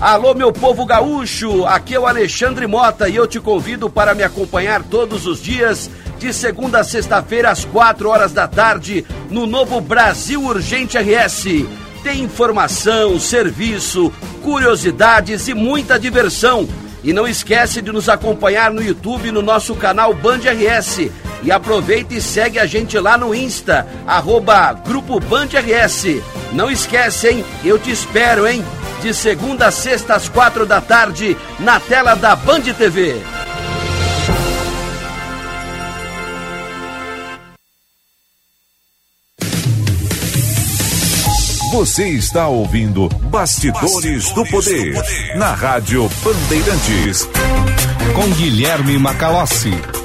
Alô, meu povo gaúcho, aqui é o Alexandre Mota e eu te convido para me acompanhar todos os dias, de segunda a sexta-feira, às quatro horas da tarde, no novo Brasil Urgente RS. Tem informação, serviço, curiosidades e muita diversão. E não esquece de nos acompanhar no YouTube no nosso canal Band RS. E aproveita e segue a gente lá no Insta, arroba Grupo Band RS. Não esquece, hein? Eu te espero, hein? De segunda a sexta às quatro da tarde, na tela da Band TV. Você está ouvindo Bastidores, Bastidores do, poder, do Poder na Rádio Bandeirantes. Com Guilherme Macalossi.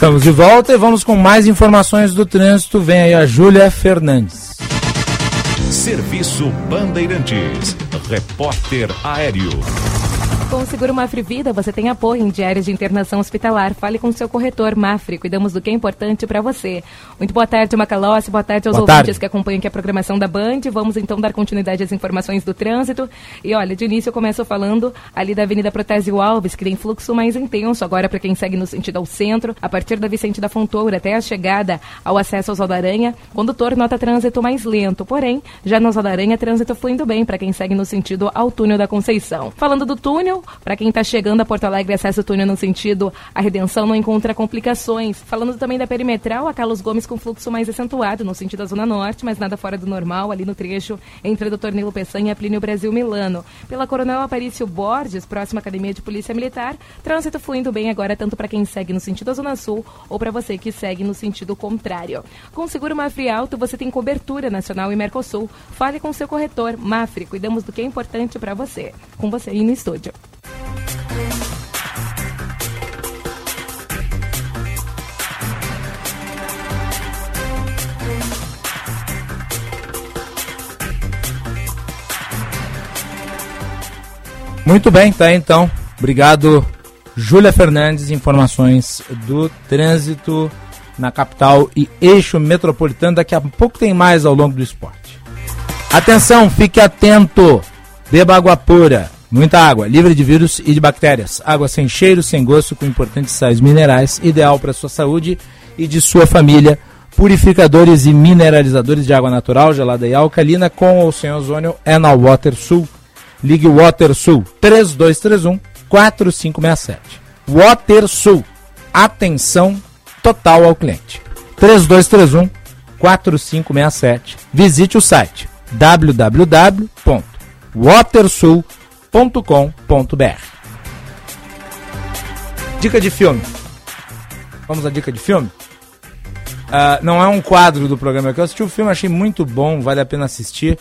Estamos de volta e vamos com mais informações do trânsito. Vem aí a Júlia Fernandes. Serviço Bandeirantes. Repórter Aéreo. Com o Seguro Mafre Vida, você tem apoio em diárias de internação hospitalar. Fale com seu corretor Mafre. Cuidamos do que é importante para você. Muito boa tarde, Macalossi. Boa tarde aos boa ouvintes tarde. que acompanham aqui a programação da Band. Vamos então dar continuidade às informações do trânsito. E olha, de início eu começo falando ali da Avenida Protésio Alves, que tem fluxo mais intenso agora para quem segue no sentido ao centro, a partir da Vicente da Fontoura até a chegada ao acesso ao Zó da Aranha. Condutor nota trânsito mais lento. Porém, já no Zó da Aranha, trânsito fluindo bem para quem segue no sentido ao túnel da Conceição. Falando do túnel, para quem está chegando a Porto Alegre, acesso o túnel no sentido a Redenção não encontra complicações. Falando também da perimetral, a Carlos Gomes com fluxo mais acentuado no sentido da Zona Norte, mas nada fora do normal ali no trecho entre Dr. Nilo Peçanha e Plínio Brasil Milano. Pela Coronel Aparício Borges, próxima Academia de Polícia Militar, trânsito fluindo bem agora tanto para quem segue no sentido da Zona Sul ou para você que segue no sentido contrário. Com o seguro Mafre Alto, você tem cobertura nacional e Mercosul. Fale com seu corretor Mafre, cuidamos do que é importante para você. Com você aí no estúdio. Muito bem, tá então. Obrigado, Júlia Fernandes. Informações do trânsito na capital e eixo metropolitano. Daqui a pouco tem mais ao longo do esporte. Atenção, fique atento. Beba água pura. Muita água, livre de vírus e de bactérias. Água sem cheiro, sem gosto, com importantes sais minerais, ideal para sua saúde e de sua família. Purificadores e mineralizadores de água natural, gelada e alcalina, com ou sem ozônio, é na Water Sul. Ligue Water Sul 3231 4567. Water Sul. Atenção total ao cliente. 3231 4567. Visite o site www.watersul.com com.br Dica de filme. Vamos à dica de filme? Uh, não é um quadro do programa que eu assisti o filme, achei muito bom, vale a pena assistir.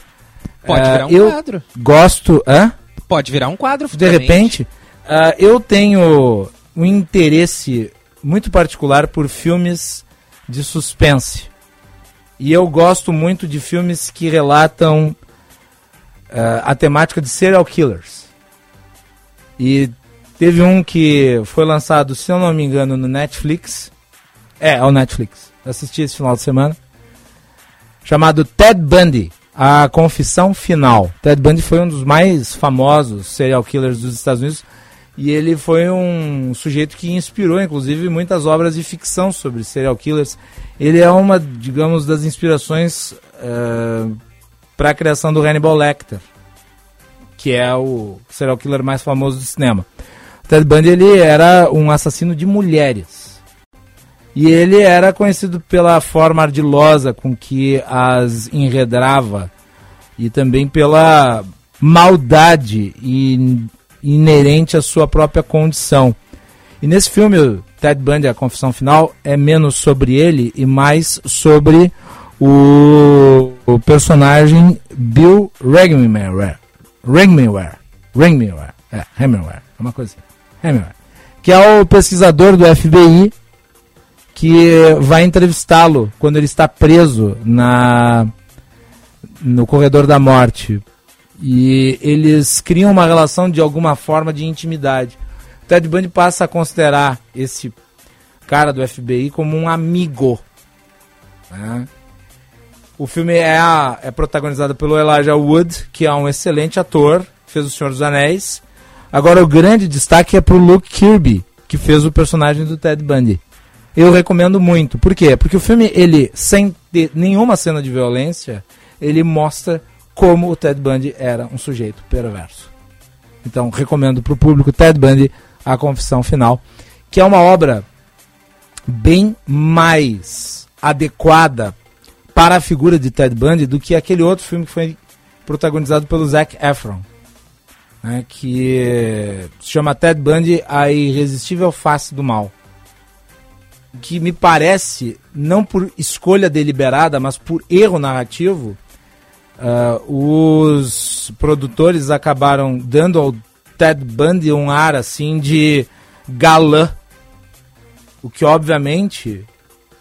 Pode uh, virar um eu quadro. Gosto. Hã? Pode virar um quadro. De repente, uh, eu tenho um interesse muito particular por filmes de suspense. E eu gosto muito de filmes que relatam a temática de serial killers. E teve um que foi lançado, se eu não me engano, no Netflix. É, ao Netflix. assisti esse final de semana, chamado Ted Bundy, A Confissão Final. Ted Bundy foi um dos mais famosos serial killers dos Estados Unidos e ele foi um sujeito que inspirou, inclusive, muitas obras de ficção sobre serial killers. Ele é uma, digamos, das inspirações uh, para a criação do Hannibal Lecter, que é o serial killer mais famoso do cinema. Ted Bundy ele era um assassino de mulheres. E ele era conhecido pela forma ardilosa com que as enredrava e também pela maldade inerente à sua própria condição. E nesse filme, Ted Bundy, A Confissão Final, é menos sobre ele e mais sobre o, o personagem Bill Regmenware. Regmenware. Regmenware. É, Hemingware. É uma coisa assim. Hemingway, que é o pesquisador do FBI que vai entrevistá-lo quando ele está preso na no corredor da morte. E eles criam uma relação de alguma forma de intimidade. O Ted Bundy passa a considerar esse cara do FBI como um amigo. Né? O filme é, a, é protagonizado pelo Elijah Wood, que é um excelente ator, fez O Senhor dos Anéis, Agora o grande destaque é pro Luke Kirby, que fez o personagem do Ted Bundy. Eu recomendo muito. Por quê? Porque o filme, ele, sem nenhuma cena de violência, ele mostra como o Ted Bundy era um sujeito perverso. Então, recomendo para o público Ted Bundy, A Confissão Final, que é uma obra bem mais adequada para a figura de Ted Bundy do que aquele outro filme que foi protagonizado pelo Zac Efron né, que se chama Ted Bundy, A Irresistível Face do Mal. Que me parece, não por escolha deliberada, mas por erro narrativo, uh, os produtores acabaram dando ao Ted Bundy um ar assim de galã. O que, obviamente,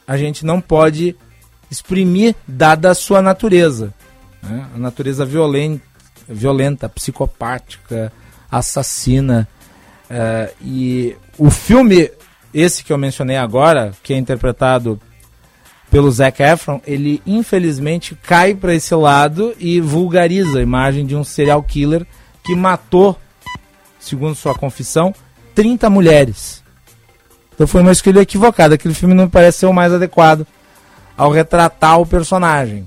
a gente não pode exprimir, dada a sua natureza. Né? A natureza violenta violenta, psicopática, assassina. Uh, e o filme, esse que eu mencionei agora, que é interpretado pelo Zac Efron, ele infelizmente cai para esse lado e vulgariza a imagem de um serial killer que matou, segundo sua confissão, 30 mulheres. Então foi uma escolha equivocada. Aquele filme não parece ser o mais adequado ao retratar o personagem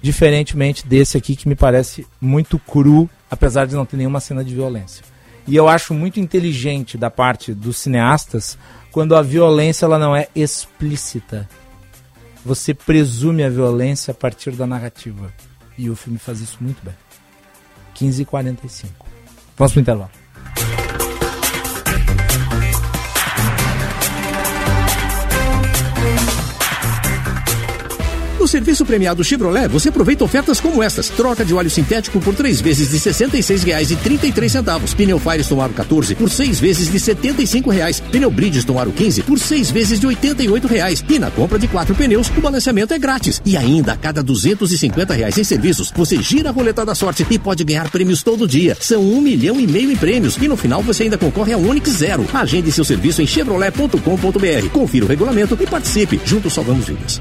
diferentemente desse aqui que me parece muito cru, apesar de não ter nenhuma cena de violência. E eu acho muito inteligente da parte dos cineastas quando a violência ela não é explícita. Você presume a violência a partir da narrativa. E o filme faz isso muito bem. 15h45. Vamos pro intervalo. No serviço premiado Chevrolet, você aproveita ofertas como estas. Troca de óleo sintético por três vezes de R$ 66,33. Pneu Firestone Aro 14 por seis vezes de 75 reais. Pneu Bridgestone Aro 15 por seis vezes de 88 reais. E na compra de quatro pneus, o balanceamento é grátis. E ainda, a cada 250 reais em serviços, você gira a roleta da sorte e pode ganhar prêmios todo dia. São um milhão e meio em prêmios. E no final você ainda concorre a um Onix Zero. Agende seu serviço em chevrolet.com.br. Confira o regulamento e participe. Juntos salvamos vidas.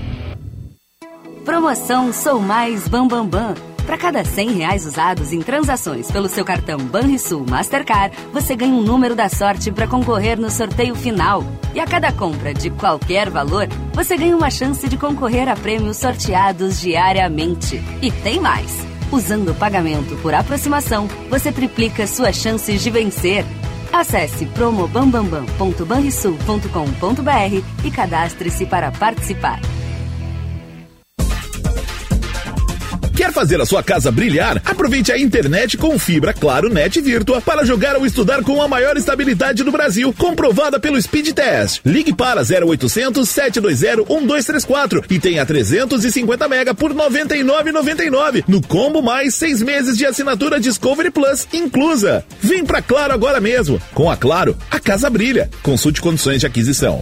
Promoção Sou Mais Bambambam. Bam, Bam. Para cada 100 reais usados em transações pelo seu cartão Banrisul Mastercard, você ganha um número da sorte para concorrer no sorteio final. E a cada compra de qualquer valor, você ganha uma chance de concorrer a prêmios sorteados diariamente. E tem mais! Usando o pagamento por aproximação, você triplica suas chances de vencer. Acesse promobambambam.banrisul.com.br e cadastre-se para participar. Quer fazer a sua casa brilhar? Aproveite a internet com fibra Claro Net Virtua para jogar ou estudar com a maior estabilidade do Brasil, comprovada pelo Speed Test. Ligue para 0800 720 1234 e tenha 350 mega por 99,99 no combo mais seis meses de assinatura Discovery Plus inclusa. Vem pra Claro agora mesmo. Com a Claro, a casa brilha. Consulte condições de aquisição.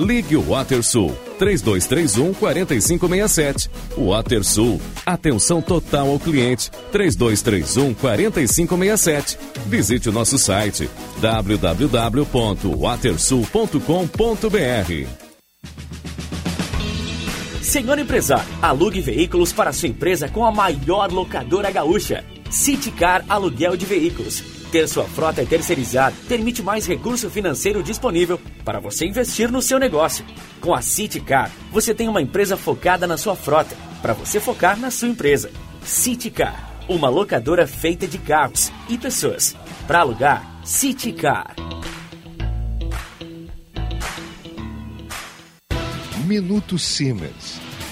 Ligue o WaterSul 3231 4567. WaterSul, atenção total ao cliente 3231 4567. Visite o nosso site www.watersul.com.br. Senhor empresário, alugue veículos para sua empresa com a maior locadora gaúcha. Citicar Aluguel de Veículos. Ter sua frota terceirizada permite mais recurso financeiro disponível para você investir no seu negócio. Com a Citicar, você tem uma empresa focada na sua frota, para você focar na sua empresa. Citicar, uma locadora feita de carros e pessoas. Para alugar, Citicar. Minuto Siemens.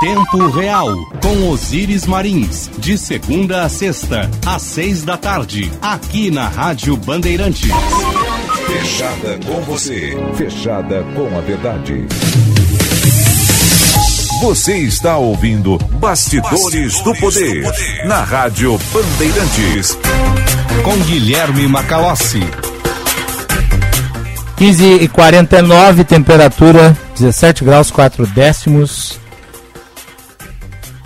Tempo Real, com Osíris Marins, de segunda a sexta, às seis da tarde, aqui na Rádio Bandeirantes. Fechada com você, fechada com a verdade. Você está ouvindo Bastidores, Bastidores do, poder, do Poder, na Rádio Bandeirantes. Com Guilherme Macalossi. 15 e 49, temperatura 17 graus 4 décimos.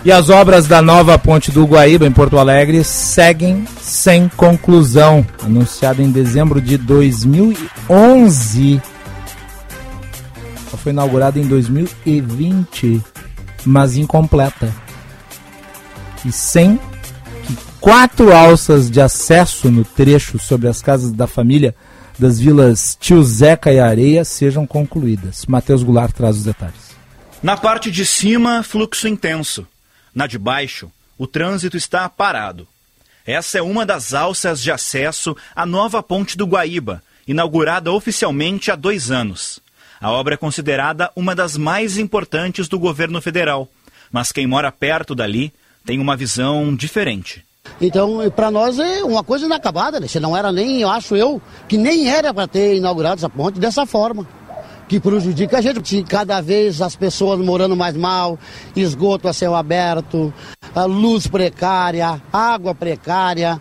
E as obras da nova ponte do Guaíba, em Porto Alegre, seguem sem conclusão. Anunciada em dezembro de 2011. Ela foi inaugurada em 2020, mas incompleta. E sem que quatro alças de acesso no trecho sobre as casas da família das vilas Tio Zeca e Areia sejam concluídas. Matheus Goulart traz os detalhes. Na parte de cima, fluxo intenso. Na de baixo, o trânsito está parado. Essa é uma das alças de acesso à nova ponte do Guaíba, inaugurada oficialmente há dois anos. A obra é considerada uma das mais importantes do governo federal, mas quem mora perto dali tem uma visão diferente. Então, para nós é uma coisa inacabada, né? Se não era nem, eu acho eu, que nem era para ter inaugurado essa ponte dessa forma que prejudica a gente. Cada vez as pessoas morando mais mal, esgoto a céu aberto, a luz precária, água precária.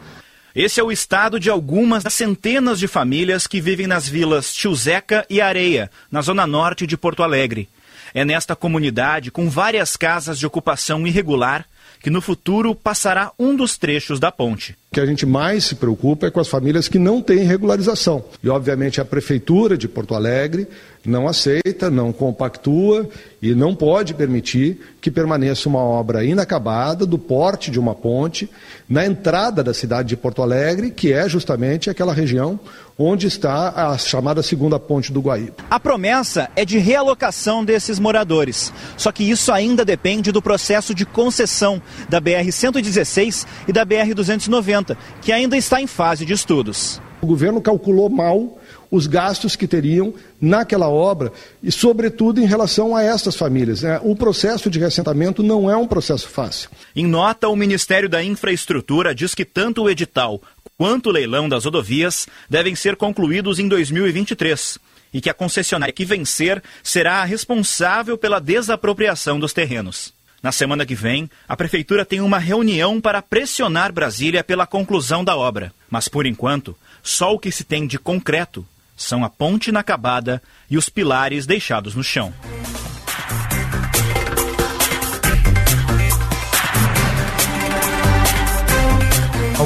Esse é o estado de algumas das centenas de famílias que vivem nas vilas Tiozeca e Areia, na zona norte de Porto Alegre. É nesta comunidade, com várias casas de ocupação irregular, que no futuro passará um dos trechos da ponte. O que a gente mais se preocupa é com as famílias que não têm regularização. E, obviamente, a Prefeitura de Porto Alegre não aceita, não compactua e não pode permitir que permaneça uma obra inacabada do porte de uma ponte na entrada da cidade de Porto Alegre, que é justamente aquela região onde está a chamada segunda ponte do Guaíba. A promessa é de realocação desses moradores. Só que isso ainda depende do processo de concessão da BR-116 e da BR-290, que ainda está em fase de estudos. O governo calculou mal os gastos que teriam naquela obra e, sobretudo, em relação a estas famílias. Né? O processo de reassentamento não é um processo fácil. Em nota, o Ministério da Infraestrutura diz que tanto o edital quanto o leilão das rodovias devem ser concluídos em 2023 e que a concessionária que vencer será a responsável pela desapropriação dos terrenos. Na semana que vem, a Prefeitura tem uma reunião para pressionar Brasília pela conclusão da obra. Mas, por enquanto, só o que se tem de concreto são a ponte inacabada e os pilares deixados no chão.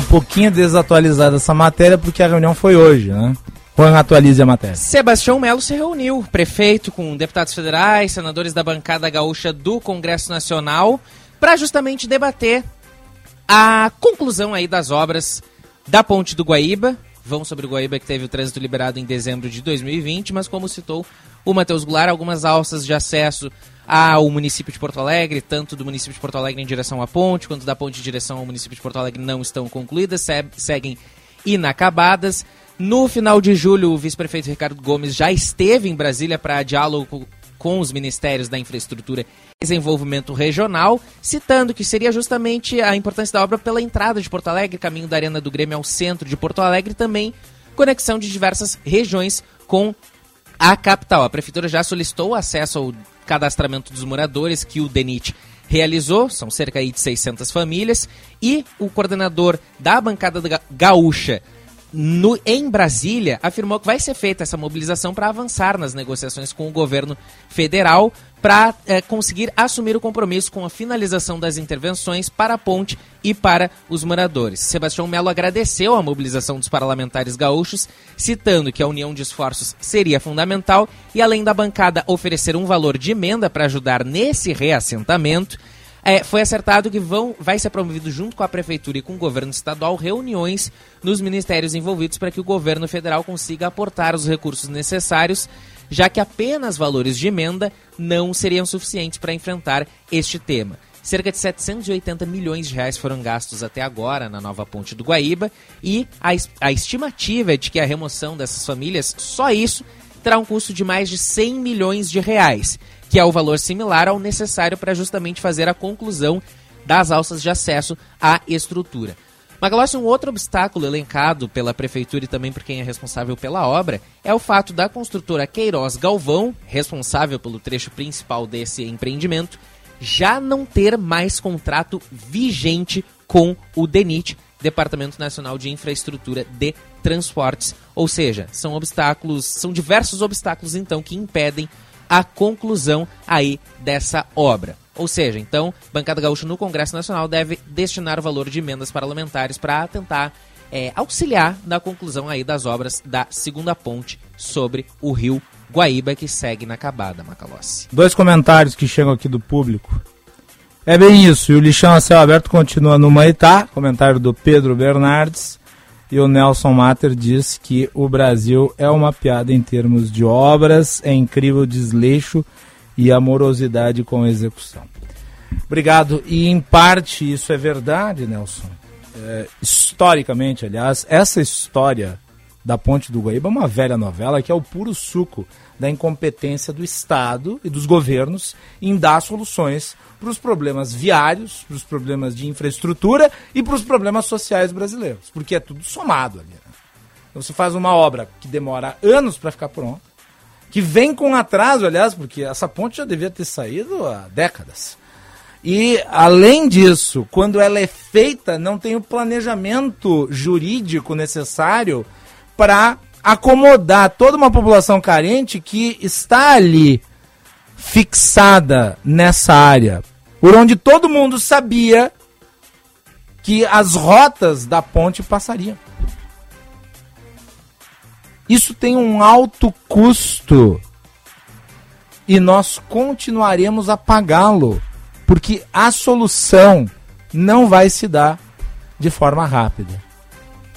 pouquinho desatualizada essa matéria porque a reunião foi hoje, né? Juan, atualize a matéria. Sebastião Melo se reuniu, prefeito, com deputados federais, senadores da bancada gaúcha do Congresso Nacional, para justamente debater a conclusão aí das obras da Ponte do Guaíba. Vão sobre o Guaíba que teve o trânsito liberado em dezembro de 2020, mas como citou o Matheus Goulart, algumas alças de acesso ao município de Porto Alegre, tanto do município de Porto Alegre em direção à ponte, quanto da ponte em direção ao município de Porto Alegre não estão concluídas, seguem inacabadas. No final de julho, o vice-prefeito Ricardo Gomes já esteve em Brasília para diálogo com os ministérios da infraestrutura e desenvolvimento regional, citando que seria justamente a importância da obra pela entrada de Porto Alegre, caminho da Arena do Grêmio ao centro de Porto Alegre, também conexão de diversas regiões com a capital. A prefeitura já solicitou acesso ao cadastramento dos moradores que o DENIT realizou, são cerca de 600 famílias, e o coordenador da bancada gaúcha no, em Brasília, afirmou que vai ser feita essa mobilização para avançar nas negociações com o governo federal para é, conseguir assumir o compromisso com a finalização das intervenções para a ponte e para os moradores. Sebastião Melo agradeceu a mobilização dos parlamentares gaúchos, citando que a união de esforços seria fundamental e, além da bancada oferecer um valor de emenda para ajudar nesse reassentamento, é, foi acertado que vão, vai ser promovido junto com a prefeitura e com o governo estadual reuniões nos ministérios envolvidos para que o governo federal consiga aportar os recursos necessários, já que apenas valores de emenda não seriam suficientes para enfrentar este tema. Cerca de 780 milhões de reais foram gastos até agora na nova ponte do Guaíba e a, a estimativa é de que a remoção dessas famílias, só isso, terá um custo de mais de 100 milhões de reais que é o valor similar ao necessário para justamente fazer a conclusão das alças de acesso à estrutura. Magalhães, um outro obstáculo elencado pela prefeitura e também por quem é responsável pela obra é o fato da construtora Queiroz Galvão, responsável pelo trecho principal desse empreendimento, já não ter mais contrato vigente com o DENIT, Departamento Nacional de Infraestrutura de Transportes. Ou seja, são obstáculos, são diversos obstáculos então que impedem a conclusão aí dessa obra. Ou seja, então, Bancada Gaúcha no Congresso Nacional deve destinar o valor de emendas parlamentares para tentar é, auxiliar na conclusão aí das obras da segunda ponte sobre o rio Guaíba, que segue inacabada, Macalossi. Dois comentários que chegam aqui do público. É bem isso, e o lixão a céu aberto continua no Maitá, comentário do Pedro Bernardes. E o Nelson Mater diz que o Brasil é uma piada em termos de obras, é incrível desleixo e amorosidade com execução. Obrigado. E em parte isso é verdade, Nelson. É, historicamente, aliás, essa história da Ponte do Guaíba é uma velha novela que é o puro suco da incompetência do Estado e dos governos em dar soluções para os problemas viários, para os problemas de infraestrutura e para os problemas sociais brasileiros, porque é tudo somado ali. Né? Então você faz uma obra que demora anos para ficar pronta, que vem com atraso, aliás, porque essa ponte já devia ter saído há décadas. E, além disso, quando ela é feita, não tem o planejamento jurídico necessário para acomodar toda uma população carente que está ali fixada nessa área, por onde todo mundo sabia que as rotas da ponte passariam. Isso tem um alto custo e nós continuaremos a pagá-lo, porque a solução não vai se dar de forma rápida.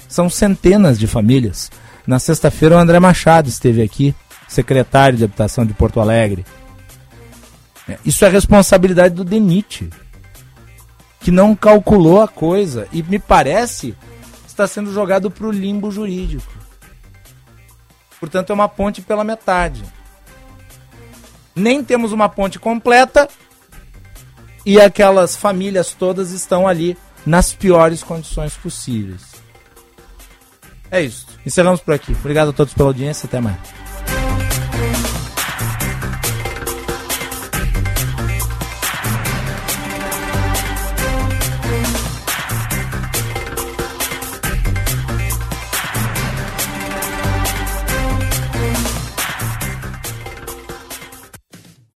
São centenas de famílias. Na sexta-feira, o André Machado esteve aqui, secretário de Habitação de Porto Alegre. É, isso é responsabilidade do DENIT, que não calculou a coisa e me parece está sendo jogado para o limbo jurídico. Portanto, é uma ponte pela metade. Nem temos uma ponte completa e aquelas famílias todas estão ali nas piores condições possíveis. É isso. Encerramos por aqui. Obrigado a todos pela audiência. Até mais.